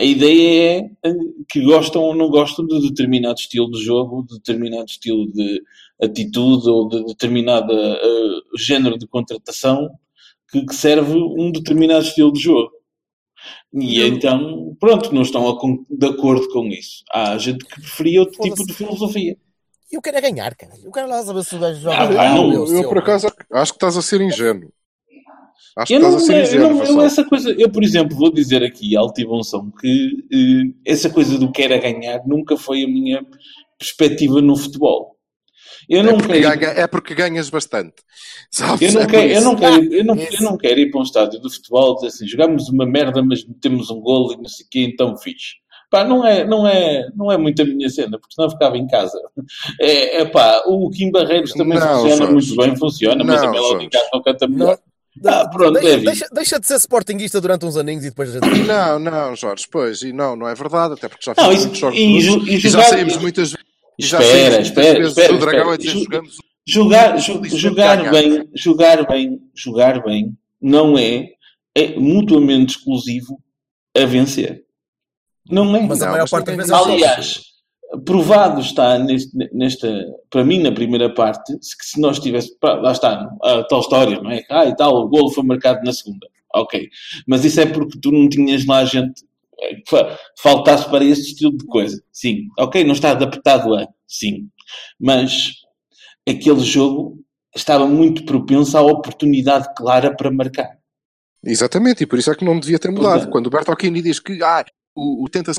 a ideia é eh, que gostam ou não gostam de determinado estilo de jogo, de determinado estilo de atitude ou de determinado eh, género de contratação que, que serve um determinado estilo de jogo. E então, pronto, não estão de acordo com isso. Há gente que preferia outro tipo de filosofia. E eu quero é ganhar, cara. Eu quero lá saber se o gajo joga. Ah, ou não, eu, Eu, eu, eu- por acaso, acho que estás a ser ingênuo. Acho que Eu estás não, a ser eu, ingênuo. não, eu essa coisa, eu por exemplo, vou dizer aqui, som, que eh, essa coisa do quer a ganhar nunca foi a minha perspectiva no futebol. Eu É não porque, quero. ganha- é porque ganhas bastante. Sabes? Eu não, É quero, eu, isso. não quero, eu, não, Isso. eu não quero ir para um estádio de futebol e dizer assim, jogamos uma merda, mas metemos um golo e não sei o quê, então fixe. Pá, não é, não, é, não é muito a minha cena, porque senão ficava em casa. É, é pá, o Kim Barreiros também Não, funciona Jorge. muito bem, funciona, mas Não, a Melody Jorge. Castro não canta Não, melhor. Ah, pronto, é deixa, deixa, deixa de ser sportinguista durante uns aninhos e depois a gente. Não, não, Jorge, pois, e não, não é verdade, até porque já Não, fizemos e- muitos jogos e e e já saímos muitas vezes. Espera, espera, espera, Dragão espera. jogamos Jogar, jogar ganhar. bem, jogar bem, jogar bem não é, é mutuamente exclusivo a vencer. Não é. Mas a maior parte das vezes é. Aliás, provado está neste, nesta, para mim, na primeira parte, se, que se nós tivéssemos, lá está, a tal história, não é? Ah, e tal, o golo foi marcado na segunda. Ok. Mas isso é porque tu não tinhas lá gente faltasse para esse estilo de coisa. Sim. Ok, não está adaptado a. Sim. Mas aquele jogo estava muito propenso à oportunidade clara para marcar. Exatamente, e por isso é que não devia ter mudado. Portanto- Quando o Bertolini diz que ah, o, o tenta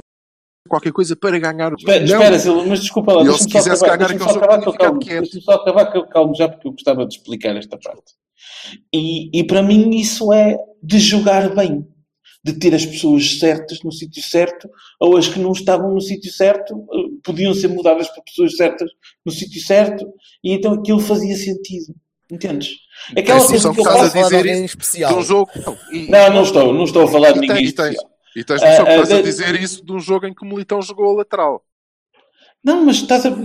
qualquer coisa para ganhar o Espera, espera Silva, mas desculpa lá, deixa-me só acabar, ganhar aquele só acabar que eu calmo, deixa-me só acabar que eu calmo já porque eu gostava de explicar esta parte. E, e para mim isso é de jogar bem. De ter as pessoas certas no sítio certo, ou as que não estavam no sítio certo eh, podiam ser mudadas para pessoas certas no sítio certo, e então aquilo fazia sentido. Entendes? Aquela coisa que eu que estás a faço. falar de dizer alguém isso especial. de um jogo. Não, e- Não, não estou, não estou a falar de ninguém e tens, especial. e tens noção que Ah, ah, estás a de- dizer isso de um jogo em que o Militão jogou a lateral. Não, mas estás a.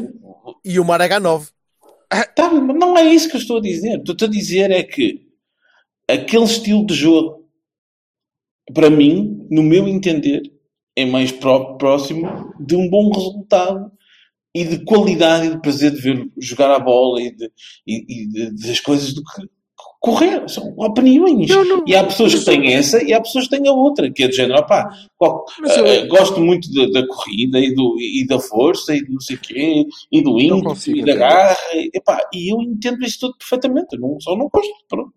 E o Maragá 9. Tá, não é isso que eu estou a dizer. Estou a dizer é que aquele estilo de jogo, para mim, no meu entender, é mais pró- próximo de um bom resultado e de qualidade e de prazer de ver jogar a bola e, de, e, e de- das coisas do que correr. São opiniões. Eu não- E há pessoas que têm essa e há pessoas que têm a outra, que é do género, opá, qual- eu- eh, gosto muito da, da corrida e, do, e da força e do não sei quê, e do ímpeto e da garra. E, epá, e eu entendo isso tudo perfeitamente. Eu não, só não gosto. Pronto.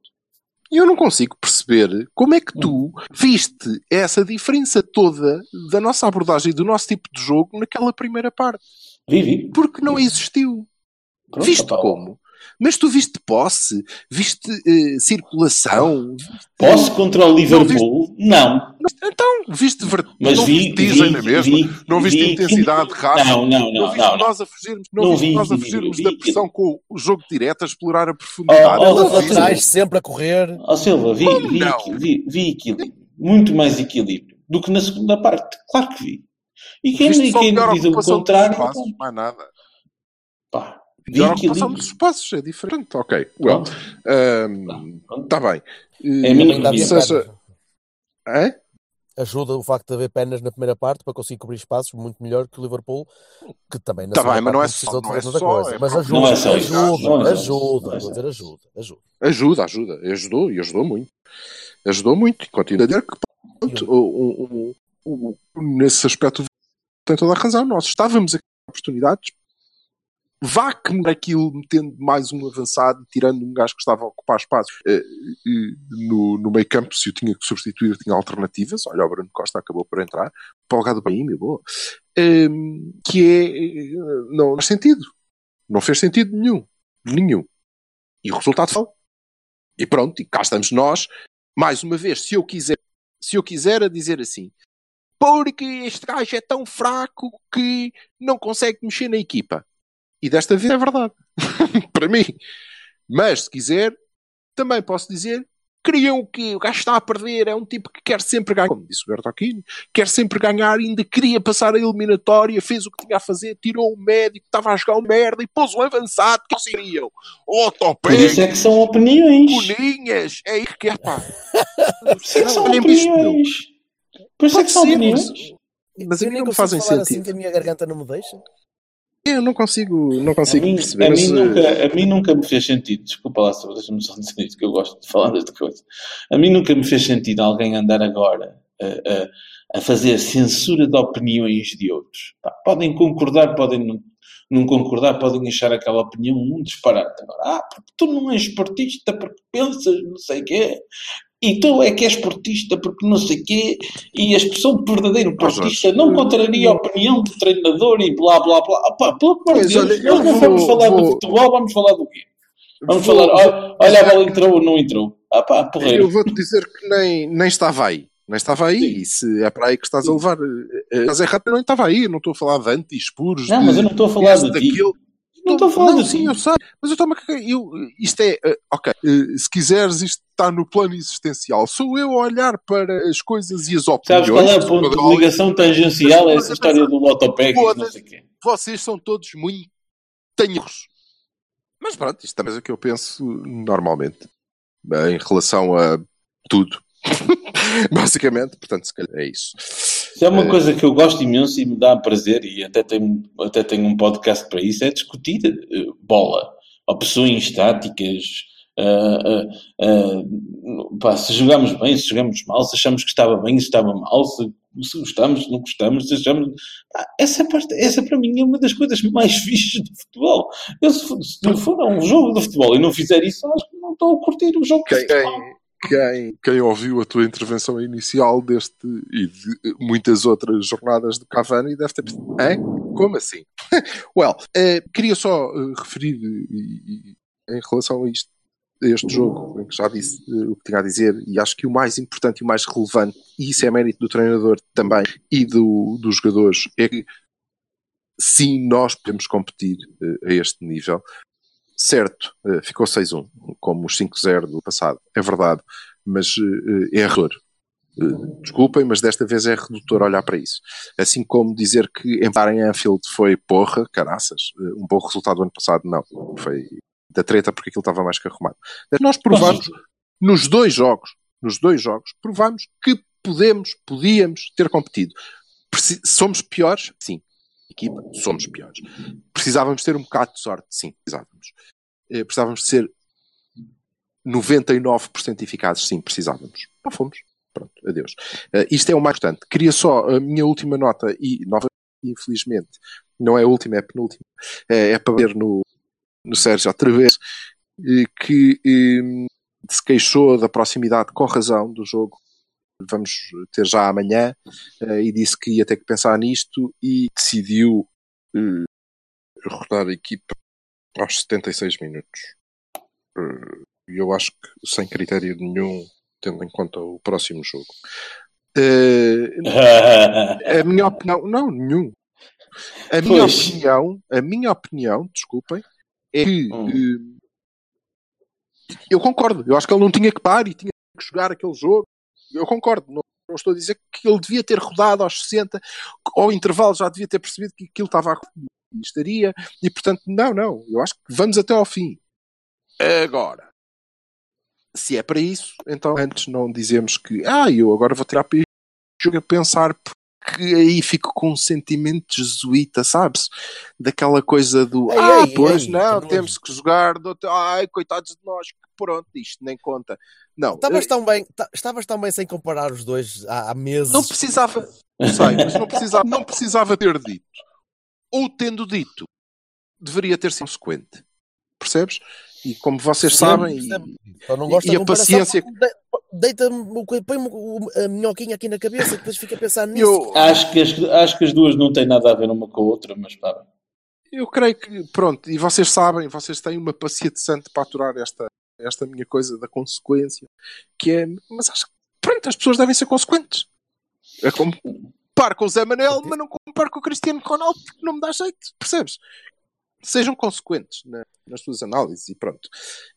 E eu não consigo perceber como é que tu viste essa diferença toda da nossa abordagem e do nosso tipo de jogo naquela primeira parte. Vivi. Porque não existiu. Pronto, Viste opá, como? Mas tu viste posse, viste eh, circulação, Posse contra o Liverpool? Não. então viste vertigem, Mas não vi, viste vi, na mesma, vi, não viste vi intensidade, aquilo- raça, Não, não, não, não, viste não. não. nós a fugirmos, não, Não viste vi, nós a fugirmos vi, da vi. pressão com o jogo direto, a explorar a profundidade. Oh, oh, oh, Viste? laterais sempre a correr. Ó Silva, vi, vi, não? vi, vi equilíbrio. Muito mais equilíbrio do que na segunda parte. Claro que vi. E quem, Viste e quem diz o contrário, espaços, mais nada. pá, Melhor ocupação dos espaços, é diferente. Ok, well, Pronto, um, está bem. É a minha Ainda havia opinião. seja, é? Ajuda o facto de haver penas na primeira parte para conseguir cobrir espaços muito melhor que o Liverpool, que também na Tá bem, mas não parte é só- não é só, coisa. é Mas ajuda, Não é só isso. ajuda, Não é ajuda. Não é dizer ajuda, ajuda. Ajuda, ajuda. Ajudou e ajudou muito. Ajudou muito. E continuo a dizer que, pronto, o- o- o- o- nesse aspecto, tem toda a razão. Nós estávamos aqui com oportunidades. Vá que mudar aquilo metendo mais um avançado, tirando um gajo que estava a ocupar espaços eh, eh, no, no meio campo, se o tinha que substituir, tinha alternativas. Olha, o Bruno Costa acabou por entrar. Polgado bem, meu boa. Ehm, que é. eh, Não faz sentido. Não fez sentido nenhum. Nenhum. E o resultado foi. E pronto, e cá estamos nós. Mais uma vez, se eu quiser, se eu quiser a dizer assim, porque este gajo é tão fraco que não consegue mexer na equipa. E desta vez é verdade. Para mim. Mas, se quiser, também posso dizer, queriam que o gajo está a perder, é um tipo que quer sempre ganhar, como disse o Bertocchini, quer sempre ganhar, ainda queria passar a eliminatória, fez o que tinha a fazer, tirou o médico, estava a jogar um merda e pôs um avançado que eles queriam. Por Otopé, isso é que são opiniões. Boninhas, é isso que é pá. Por isso é que são opiniões. Por isso é que são opiniões. mas, mas a eu mim nem não me fazem falar assim sentido. que a minha garganta não me deixa. Eu não consigo, não A consigo mim, perceber. a, mim esse- nunca, a mim nunca me fez sentido, desculpa lá, deixa-me só dizer isso, que eu gosto de falar desta coisa. A mim nunca me fez sentido alguém andar agora a, a, a fazer censura de opiniões de outros. Pá, podem concordar, podem não, não concordar, podem achar aquela opinião um disparate. Agora, ah, porque tu não és esportista, porque pensas não sei o quê, e tu é que és esportista porque não sei o quê, e a expressão de verdadeiro Mas, esportista não contraria a opinião do treinador e blá blá blá. Pá, pelo amor de Deus, olha, nós eu não vou- vamos falar do vou- futebol, vamos falar do quê? Vamos Vou- falar, olha, olha a bola entrou ou não entrou. Pá, porreiro. Eu vou-te dizer que nem, nem estava aí. Nem estava aí. Sim. E se é para aí que estás a levar. Mas é rápido, não estava aí. Eu não estou a falar de antis puros. Não, de, mas eu não estou a falar este, de ti. Não estou a falar Não, de sim, eu sei. Mas eu estou-me a cagar. Eu, isto é. eh, ok. eh, se quiseres, isto está no plano existencial. Sou eu a olhar para as coisas e as opiniões. Sabes qual é o ponto de ligação tangencial a essa história do Lotopeg e não sei o quê? Vocês são todos muito tenhos. Mas pronto, isto também é o que eu penso normalmente. Em relação a tudo. Basicamente, portanto, se calhar é isso. Isso é uma Eh, coisa que eu gosto imenso e me dá prazer, e até tenho, até tenho um podcast para isso, é discutir eh, bola, opções táticas, ah, ah, ah, pá, se jogamos bem, se jogamos mal, se achamos que estava bem, se estava mal, se, se gostamos, se não gostamos, se achamos... Essa, parte, essa para mim é uma das coisas mais fixes do futebol. Eu, se, se não for a um jogo de futebol e não fizer isso, acho que não estou a curtir o jogo Quem, quem, quem, quem ouviu a tua intervenção inicial deste e de muitas outras jornadas do Cavani deve ter pensado, Hã? Como assim? well, eh, queria só eh, referir eh, e- e- em relação a isto este jogo, em que já disse o que tinha a dizer, e acho que o mais importante e o mais relevante, e isso é mérito do treinador também e do, dos jogadores, é que sim, nós podemos competir a este nível. Certo, eh, ficou 6-1, como os 5-0 do passado, é verdade, mas eh, é error. Eh, Desculpem, mas desta vez é redutor olhar para isso. Assim como dizer que empatar em Anfield foi porra, caraças, um bom resultado do ano passado, não. Foi da treta porque aquilo estava mais que arrumado. Nós provamos nos dois jogos, nos dois jogos, provamos que podemos, podíamos ter competido. Somos piores? Sim. Equipa, somos piores. Precisávamos ter um bocado de sorte? Sim, precisávamos. Eh, Precisávamos de ser 99% eficazes? Sim, precisávamos. Não fomos. Pronto, adeus. Eh, isto é o mais importante. Queria só a minha última nota e, nova, infelizmente, não é a última, é a penúltima. Eh, é para ver no, no Sérgio outra vez que eh, se queixou da proximidade com razão do jogo vamos ter já amanhã eh, e disse que ia ter que pensar nisto e decidiu eh, rodar a equipa aos 76 minutos. Eh, E eu acho que sem critério nenhum, tendo em conta o próximo jogo. Eh, a minha opinião, não, nenhum. A minha Pois. opinião, a minha opinião, desculpem, é que Hum. eh, eu concordo. Eu acho que ele não tinha que parar e tinha que jogar aquele jogo. Eu concordo. Não, não estou a dizer que ele devia ter rodado aos 60, ao intervalo já devia ter percebido que aquilo estava a estaria. E portanto, não, não. Eu acho que vamos até ao fim. Agora, se é para isso, então antes não dizemos que ah, eu agora vou tirar para este jogo a pensar porque aí fico com um sentimento jesuíta, sabes? Daquela coisa do Ei, ah, ei, pois ei, não, temos que jogar, do ai, coitados de nós, que pronto, isto nem conta. Não, Estavas tão bem, ta- estavas tão bem sem comparar os dois há, há meses. não precisava, não sei, mas não precisava, não precisava ter dito. Ou tendo dito, deveria ter sido consequente. Percebes? E como vocês Sim, sabem, e- Só não gosto e a paciência- Deita-me, põe-me a minhoquinha aqui na cabeça e depois fica a pensar nisso. eu, acho, que as, acho que as duas não têm nada a ver uma com a outra, mas pá. Eu creio que, pronto, e vocês sabem, vocês têm uma paciência de santo para aturar esta, esta minha coisa da consequência, que é, mas acho que, pronto, as pessoas devem ser consequentes. É como comparo com o Zé Manel, mas não comparo com o Cristiano Ronaldo porque não me dá jeito, percebes? Sejam consequentes na- nas suas análises e pronto.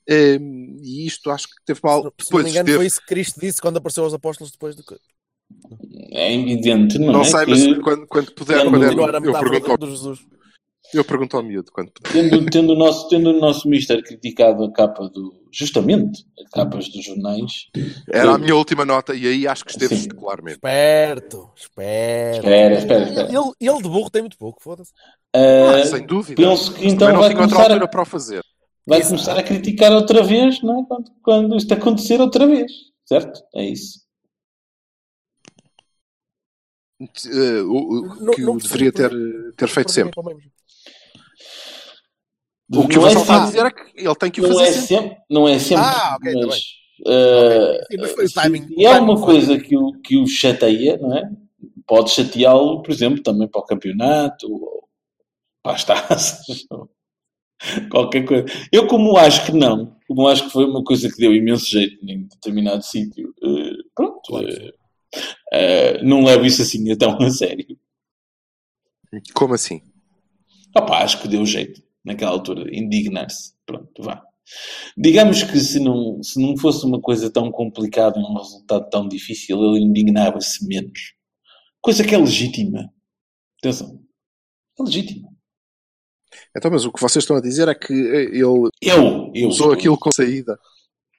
Ehm, e isto acho que teve mal. Se não Depois me engano, teve- foi isso que Cristo disse quando apareceu aos apóstolos depois do que. É evidente, não, não é? sei, que, mas quando, quando puder, Quando quando é- eu, pergunto ao, do Jesus. Eu pergunto ao miúdo quando tendo, tendo, o nosso, tendo o nosso mister criticado a capa do. Justamente, a capas dos jornais. Era a minha última nota e aí acho que esteve Sim. espetacularmente. Esperto, esperto. Espera, espera, espera. Ele, ele de burro tem muito pouco, foda-se. Ah, Ah, sem dúvida. penso que então não vai começar, a, para o fazer. vai Exato. começar a criticar outra vez, não é? Quando, quando isto acontecer outra vez, certo? É isso. Eh, o, o- Não- que não o percebi deveria ter, ter feito sempre. O que Não o é está a sempre- dizer é que ele tem que o Não fazer é sempre. sempre, não é sempre, Ah, ok, tá mas, Sim, timing. se é uma coisa que o, que o chateia, não é? Pode chateá-lo, por exemplo, também para o campeonato, ou para as taças, ou qualquer coisa. Eu, como acho que não, como acho que foi uma coisa que deu imenso jeito em determinado sítio, eh, pronto, Claro eh, não levo isso assim a tão a sério. Como assim? Opa, acho que deu jeito naquela altura, indignar-se. Pronto, vá. Digamos que se não, se não fosse uma coisa tão complicada um resultado tão difícil, ele indignava-se menos. Coisa que é legítima. Atenção. É legítima. Então, mas o que vocês estão a dizer é que ele Eu, eu. usou aquilo com saída.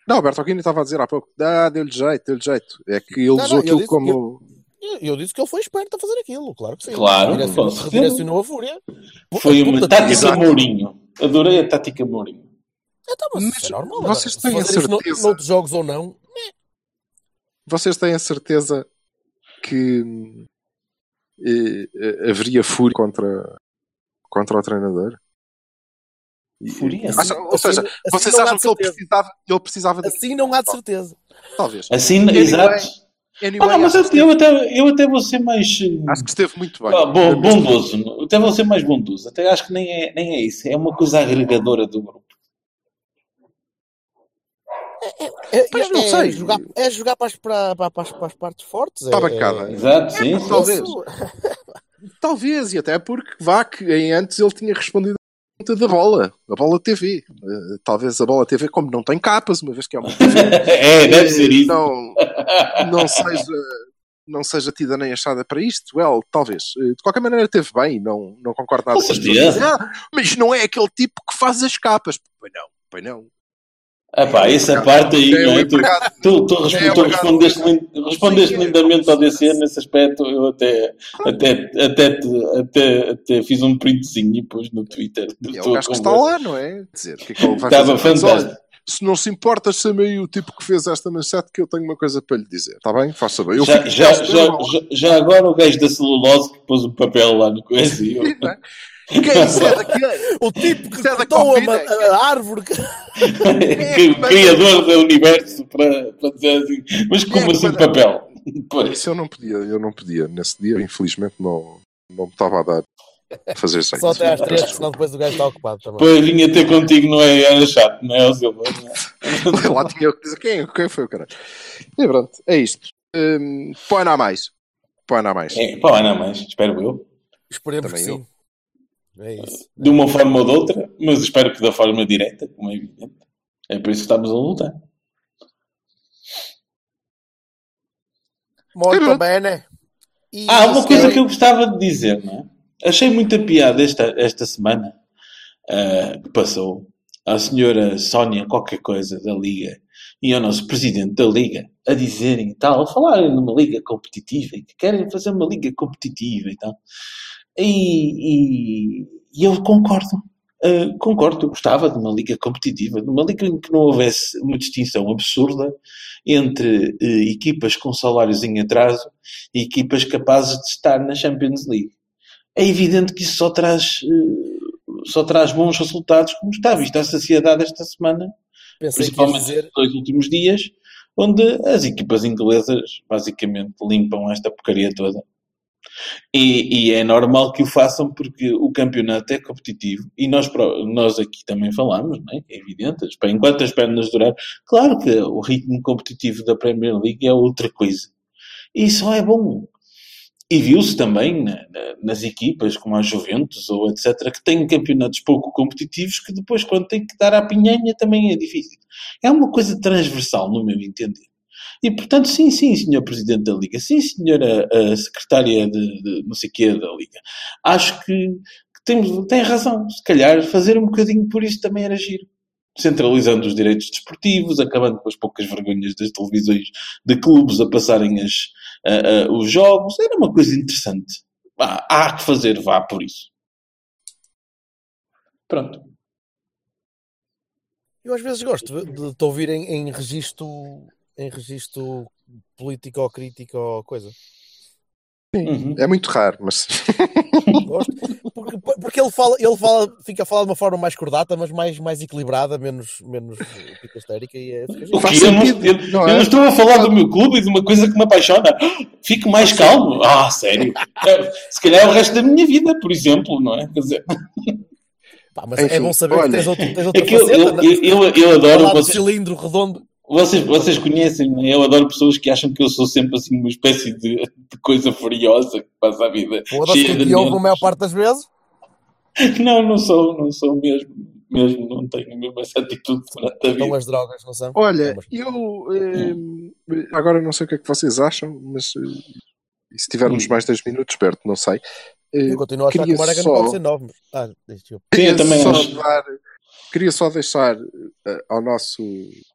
Não, Alberto Aquino estava a dizer há pouco, ah, deu-lhe jeito, deu-lhe jeito. É que ele Não, usou não, aquilo disse- como. Eu, eu disse que ele foi esperto a fazer aquilo, claro que sim. Claro, Redirecionou, redirecionou a fúria. Foi uma tática exato. Mourinho. Adorei a tática Mourinho. Então, mas Mas é normal. vocês têm a no- certeza? noutros jogos ou não, Vocês têm a certeza que eh, eh, haveria fúria contra, contra o treinador? Fúria? Ou seja, assim vocês há acham que ele precisava, ele precisava de. assim não há de certeza. Talvez. Assim, Anyway, exato. Anyway, Ah, não, mas acho, que eu, esteve, eu até, eu até vou ser mais. eh, acho que esteve muito bem. Ah, bom, bondoso. Eu Até vou ser mais bondoso. Até acho que nem é, nem é isso. É uma coisa agregadora do grupo. É, Pois é- não é sei. Jogar, é jogar para as, para, para, para as- para as partes fortes. Para a é- bancada. é- Exato, sim. talvez. Talvez, e até porque vá que em antes ele tinha respondido da bola, a bola TV. Eh, talvez a bola TV, como não tem capas, uma vez que é uma TV, É, deve ser isso. não, não seja não seja tida nem achada para isto, well, talvez. Eh, De qualquer maneira teve bem, não, não concordo nada Com as pessoas "Ah, mas não é aquele tipo que faz as capas. Pois não, pois não. Ah pá, essa parte aí, É não é? Tu, tu, tu, resp- É tu respondeste, respondeste é. lindamente ao DC nesse aspecto. Eu até, até, até, te- até, até fiz um printzinho e pus no Twitter. É o gajo que está lá, não é? Dizer, que é que Estava fazer? Diz, "Olha, fantástico. se não se importa, chame aí o tipo que fez esta manchete que eu tenho uma coisa para lhe dizer. Está bem? Faça bem. Eu Já, já, já, já, agora o gajo da celulose que pôs o papel lá no coisa e eu... Quem isso é daqui? O tipo que Isso é cortou a, é? a árvore. que- que o criador do universo para, para dizer assim, mas é como assim manda- papel? Pois. Isso eu não podia, eu não podia. Nesse dia, infelizmente, não, não me estava a dar a fazer jeito. Só até às três, senão depois o gajo está ocupado também. Depois vinha ter contigo, não é? Era chato, não é, ó Silva? Lá tinha eu que dizer quem, quem foi o caralho. E pronto, é isto. Hum, põe na mais. Põe na mais. É, pá, não, mas espero eu. Esperemos Também que eu. É isso. De uma forma ou de outra, mas espero que da forma direta, como é evidente. É por isso que estamos a lutar. Muito bem, né? E Ah, uma coisa que eu gostava de dizer, não é? Achei muita piada esta, esta semana ah, que passou à senhora Sónia qualquer coisa da Liga e ao nosso presidente da Liga a dizerem e tal, a falarem numa liga competitiva e que querem fazer uma liga competitiva e tal. E, e- e eu concordo. ah, concordo, eu gostava de uma liga competitiva, de uma liga em que não houvesse uma distinção absurda entre eh, equipas com salários em atraso e equipas capazes de estar na Champions League. É evidente que isso só traz, eh, só traz bons resultados, como está visto a sociedade esta semana, Pensei principalmente dizer. nos dois últimos dias, onde as equipas inglesas basicamente limpam esta porcaria toda. E, e é normal que o façam porque o campeonato é competitivo e nós, nós aqui também falamos, não é? É evidente, enquanto as pernas durar, claro que o ritmo competitivo da Premier League é outra coisa. E só é bom. E viu-se também na- na- nas equipas como a Juventus ou etc., que têm campeonatos pouco competitivos que depois, quando têm que dar à pinhanha, também é difícil. É uma coisa transversal, no meu entender. E, portanto, sim, sim, senhor Presidente da Liga, sim, senhora a Secretária de, de não sei quê da Liga. Acho que, que temos, tem razão. Se calhar fazer um bocadinho por isso também era giro. Centralizando os direitos desportivos, acabando com as poucas vergonhas das televisões de clubes a passarem as, os jogos. Era uma coisa interessante. Há que fazer, vá por isso. Pronto. Eu às vezes gosto de te ouvir em, em registro em registro político ou crítico ou coisa. Uhum. É muito raro, mas Gosto. Porque, porque ele fala, ele fala, fica a falar de uma forma mais cordata, mas mais, mais equilibrada, menos, menos picastérica e é, fica Faz? Eu não, eu- não eu é? não estou a falar do meu clube e de uma coisa que me apaixona. Fico mais calmo. Ah, sério. É, Se calhar é o resto da minha vida, por exemplo, não é? Quer dizer, Pá, mas é Enfim, bom saber olha, que tens, outro, tens é que eu, faceta. eu, né? eu, eu adoro. Falar Vocês, cilindro redondo. Vocês, vocês conhecem, eu adoro pessoas que acham que eu sou sempre assim uma espécie de, de coisa furiosa que passa a vida. Foda-se que ouve a maior parte das vezes. Não, não sou, não sou mesmo. Mesmo não tenho mesmo essa atitude durante a vida. as drogas, não são? olha, eu eh, agora não sei o que é que vocês acham, mas eh, se tivermos Hum. mais 10 minutos, perto, não sei. Eh, Eu continuo a achar que queria o Braga só- não pode ser novo. mas- Ah, deixa eu. Sim, eu Queria também só acho. dar- queria só deixar eh, ao nosso,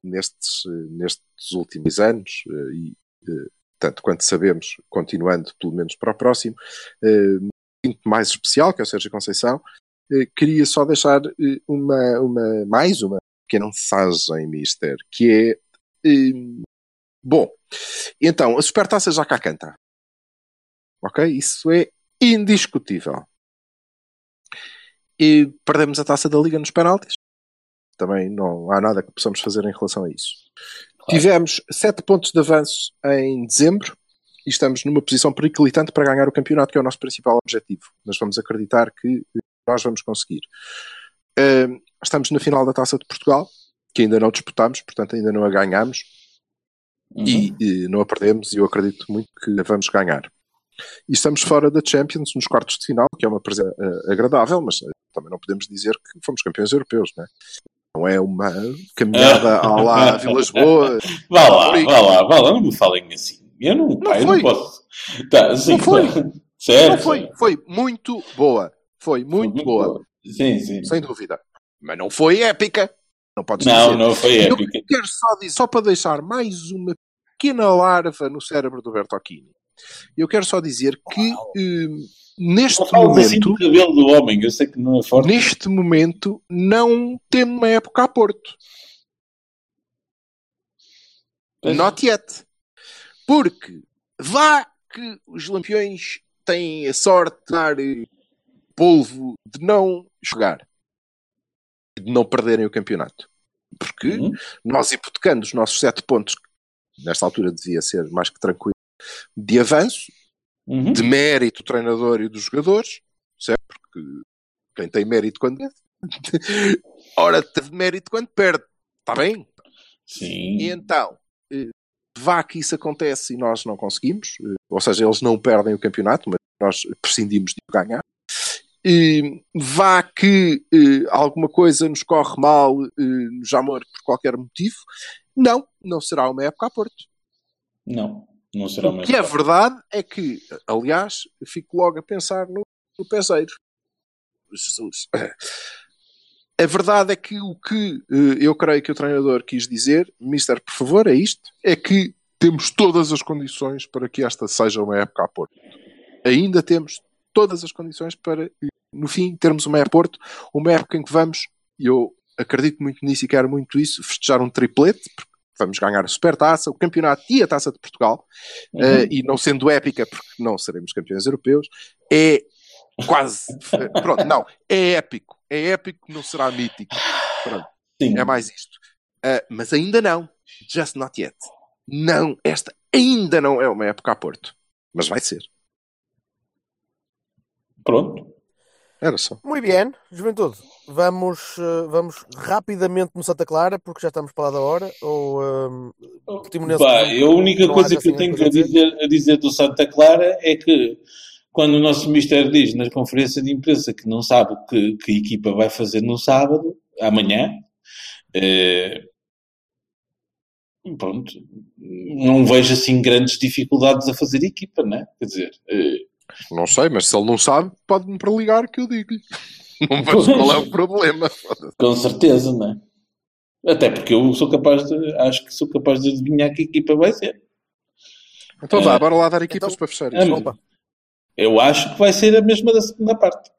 nestes, nestes últimos anos, eh, e eh, tanto quanto sabemos, continuando pelo menos para o próximo, muito mais especial, que é o Sérgio Conceição, queria só deixar uma, uma, mais uma pequena mensagem, Mister, que é bom, então, a supertaça já cá canta. Ok? Isso é indiscutível. E perdemos a taça da Liga nos penaltis. Também não há nada que possamos fazer em relação a isso. Tivemos sete pontos de avanço em dezembro e estamos numa posição periclitante para ganhar o campeonato, que é o nosso principal objetivo. Mas vamos acreditar que nós vamos conseguir. Ahm, estamos na final da Taça de Portugal. que ainda não disputamos, portanto ainda não a ganhamos Uhum. e, e não a perdemos e eu acredito muito que a vamos ganhar. E estamos fora da Champions nos quartos de final, que é uma presença eh, agradável, mas eh, também não podemos dizer que fomos campeões europeus, né? Não é uma caminhada à lá Vilas Boas. Vá lá, vá lá, vá lá, não me falem assim. Eu não, pá, eu foi. não posso. Tá, Não foi. Certo. Não foi, foi muito boa. Foi muito, boa, Sim, sim. sem dúvida. Mas não foi épica. Não podes Não, dizer. não foi Eu épica. quero só dizer, só para deixar mais uma pequena larva no cérebro do Bertocchini. Eu quero só dizer que eh, neste assim momento, do cabelo do homem, eu sei que não é forte. neste momento, não temos uma época a Porto. Pois. Not yet. Porque vá que os lampiões têm a sorte de dar eh, polvo de não jogar. De não perderem o campeonato. Porque Uhum. nós hipotecando os nossos sete pontos, nesta altura devia ser mais que tranquilo, de avanço, Uhum. de mérito do treinador e dos jogadores, certo? Porque quem tem mérito quando perde, ora teve mérito quando perde, está bem? Sim. E então, eh, vá que isso acontece e nós não conseguimos, eh, ou seja, eles não perdem o campeonato, mas nós prescindimos de ganhar. E vá que eh, alguma coisa nos corre mal eh, no Jamor por qualquer motivo, não, não será uma época a Porto. Não, não será O que é verdade é que, aliás, fico logo a pensar no, no peseiro. Jesus. A verdade é que o que eh, eu creio que o treinador quis dizer, Mister, por favor, é isto: é que temos todas as condições para que esta seja uma época a Porto. Ainda temos todas as condições para, eh, no fim, termos uma época a Porto, uma época em que vamos, e eu acredito muito nisso e quero muito isso, festejar um triplete, porque vamos ganhar a Supertaça, o Campeonato e a Taça de Portugal. Uhum. Uh, e não sendo épica, porque não seremos campeões europeus, é quase. Pronto, não, é épico. É épico, não será mítico. Pronto, Sim. é mais isto. Uh, mas ainda não. Just not yet. Não, esta ainda não é uma época a Porto. Mas vai ser. Pronto. Era só. Muito bem, juventude. Vamos, eh, vamos rapidamente no Santa Clara, porque já estamos para lá da hora. Ou Portimonense, Pá, não- eu a única coisa que eu assim tenho a dizer? a dizer do Santa Clara é que quando o nosso Mister diz na conferência de imprensa que não sabe o que, que a equipa vai fazer no sábado, amanhã, eh, pronto, não vejo assim grandes dificuldades a fazer equipa, né? Quer dizer, eh, Não sei, mas se ele não sabe, pode-me para ligar que eu digo-lhe. Não vejo qual é o problema. com certeza, né? Até porque eu sou capaz de, acho que sou capaz de adivinhar que equipa vai ser. Então vá, É. bora lá dar equipas Então- para fechar É, isto. Opa. eu acho que vai ser a mesma da segunda parte.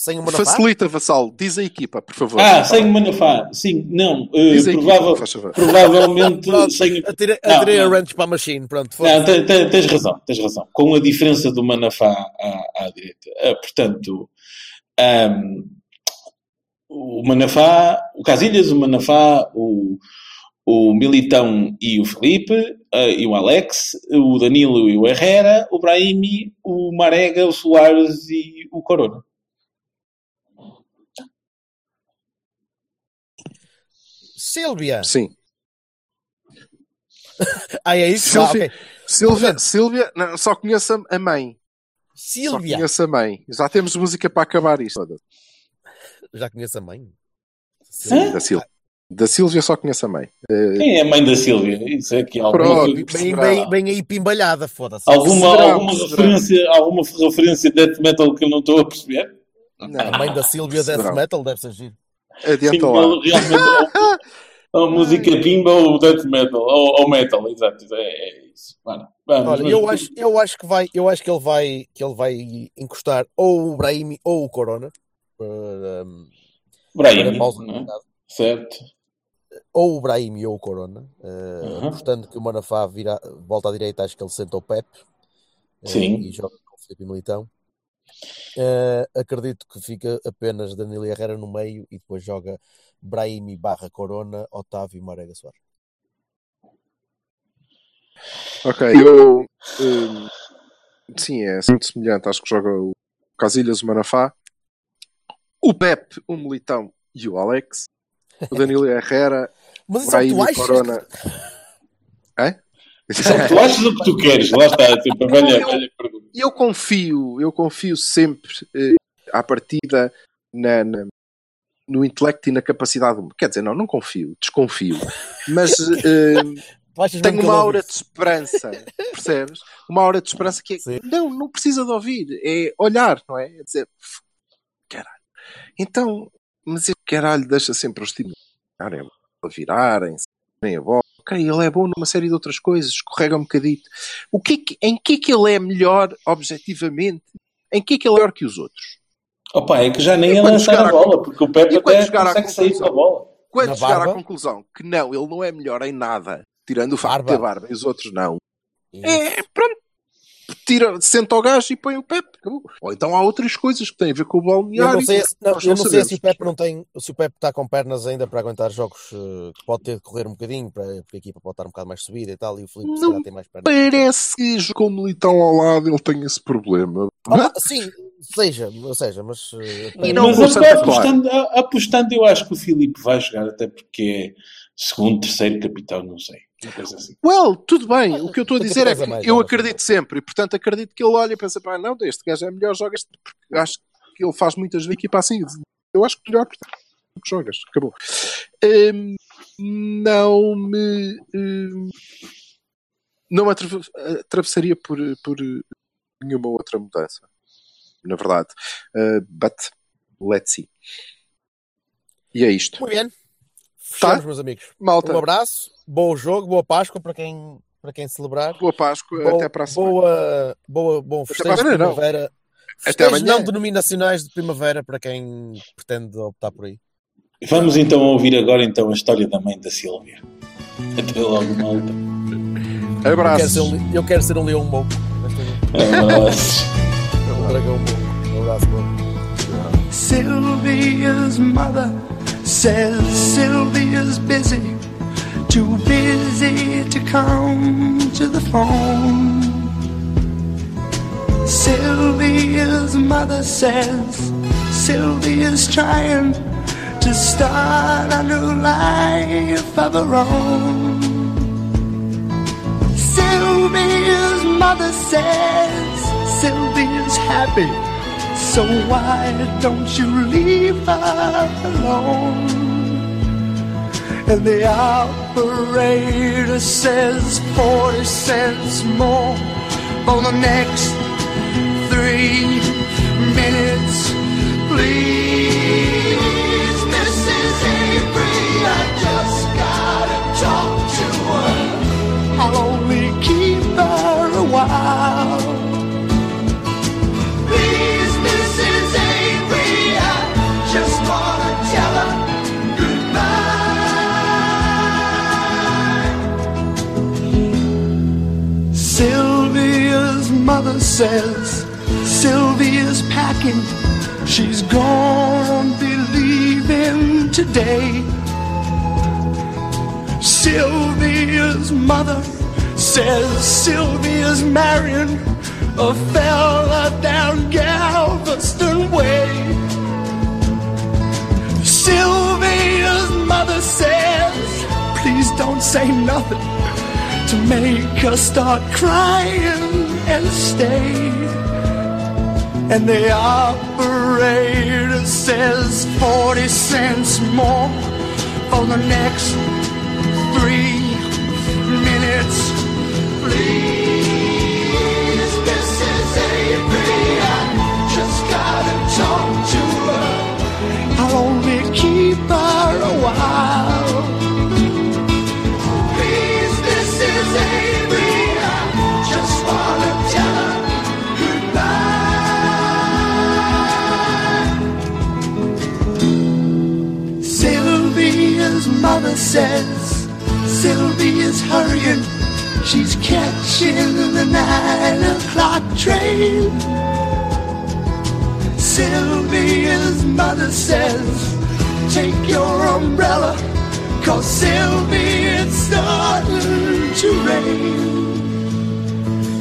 Sem uma Manafá? Facilita, Vassal. Diz a equipa, por favor. Ah, sem o Manafá. Sim, não. Diz a equipa, provável- faz favor. provavelmente Pronto, sem. Atirei, Não, a wrench para a machine. Pronto, foi. Não, te- te- tens razão, tens razão. Com a diferença do Manafá à, à direita. Ah, portanto, ahm, o Manafá, o Casilhas, o Manafá, o, o Militão e o Felipe, ah, e o Alex, o Danilo e o Herrera, o Brahimi, o Marega, o Soares e o Corona. Sílvia. Sim. Ah, é isso? Ah, Sílvia, ok. Sílvia, Sílvia não, só conheço a- mãe. Só Sílvia. conheço a mãe. Já temos música para acabar isto. Já conheço a mãe. Hã? Da Sílvia. Da Sílvia só conheço a mãe. Eh, Quem é a mãe da Sílvia? Isso é que há alguma Pronto, Bem, bem, bem aí pimbalhada, foda-se. Alguma, Será, alguma, será. referência, alguma referência de death metal que eu não estou a perceber? não, A mãe da Sílvia Death. Metal deve ser giro. Adianta Sim, lá. realmente ou, ou música pimba ou death metal, ou, ou metal, exato. É, é isso. Vamos, vamos, Olha, mas- eu acho, eu acho que vai, eu acho que ele vai, que ele vai encostar ou o Brahimi ou o Corona. para, Brahim, para pausa não é? no mercado. certo. ou o Brahimi ou o Corona, eh, Uhum. apostando que o Manafá vira, volta à direita, acho que ele senta o Pep eh, Sim. e joga com o Felipe Militão. Eh, acredito que fica apenas Danilo Herrera no meio e depois joga Brahimi barra Corona, Otávio e Marega Soares. Ok, eu. hum, sim, é muito semelhante. Acho que joga o Casilhas, o Manafá. O Pep, o Militão e o Alex, o Danilo Herrera, Mas o é o que Brahim tu achas? Corona. É? Tu achas o que tu queres, lá está, tipo, a velha, a velha pergunta. E eu confio, eu confio sempre eh, à partida na, na- no intelecto e na capacidade humana. Quer dizer, não, não confio, desconfio. Mas eh, tenho uma aura de esperança, percebes? Uma aura de esperança que é, Sim. não, não precisa de ouvir, é olhar, não é? É dizer, "F- caralho. Então, mas esse caralho deixa sempre os times a bola, a virarem, a bola. Ok, ele é bom numa série de outras coisas, escorrega um bocadito. O que é que- em que é que ele é melhor, objetivamente? Em que é que ele é melhor que os outros? Opa, é que já nem quando lançar a bola, porque o Pepe quando até chegar à consegue sair conclusão? com a bola. Quando Na chegar barba? à conclusão que não, ele não é melhor em nada, tirando o facto Barba. de ter barba e os outros não, isso. é pronto. Tira, senta o gajo e põe o Pepe. acabou. Ou então há outras coisas que têm a ver com o Eu balneário. não sei, se, não, eu não não sei se o Pepe não tem, se o Pepe está com pernas ainda para aguentar jogos eh, que pode ter de correr um bocadinho, para, porque a equipa pode estar um bocado mais subida e tal, e o Filipe se Não tem mais pernas. Parece que com o Militão ao lado ele tem esse problema. Ah, sim, seja, ou seja, mas eh, E não Mas apostando, apostando, eu acho que o Filipe vai jogar, até porque é segundo, terceiro capitão, não sei. Assim. Well, tudo bem. O que eu estou a dizer é que mais, eu acredito sempre. E portanto acredito que ele olha e pensa: pá, não, este gajo é melhor, joga este. Porque acho que ele faz muitas vezes equipa assim. Eu acho que melhor portanto, que jogas. Acabou. Hum, não me. hum, não me atrave- atravessaria por, por nenhuma outra mudança. Na verdade. Uh, but let's see. E é isto. muito bem. Fechamos, meus amigos. Malta, Um abraço, bom jogo, boa Páscoa para quem, para quem celebrar. boa Páscoa. Boa- até para a semana. Boa, boa, bom festejo de primavera. Até amanhã. não denominacionais de primavera para quem pretende optar por aí. Vamos então ouvir agora então a história da mãe da Silvia. Até logo, malta. Eu quero ser um, eu quero ser um leão bom. Abraços. Um dragão bom. Um abraço bom. Sylvia's mother says Sylvia's busy, too busy to come to the phone. Sylvia's mother says Sylvia's trying to start a new life of her own. Sylvia's mother says Sylvia's happy. So why don't you leave her alone? And the operator says 40 cents more for the next three minutes. Please, mother says Sylvia's packing. She's gonna be leaving today. Sylvia's mother says Sylvia's marrying a fella down Galveston Way. Sylvia's mother says, please don't say nothing to make her start crying stay. And the operator says 40 cents more for the next three minutes. Please, Mrs. Avery, I just gotta talk to her. I'll only keep her a while. Mother says Sylvia's hurrying. She's catching the nine o'clock train. Sylvia's mother says, Take your umbrella, cause Sylvia, it's starting to rain.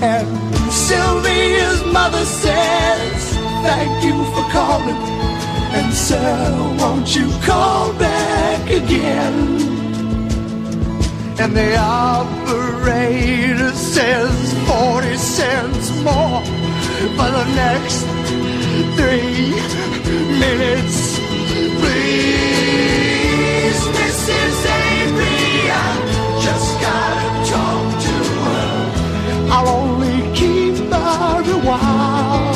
And Sylvia's mother says, Thank you for calling. And sir, won't you call back again? And the operator says 40 cents more for the next three minutes. Please, Mrs. Avery, I just gotta talk to her. I'll only keep her a while.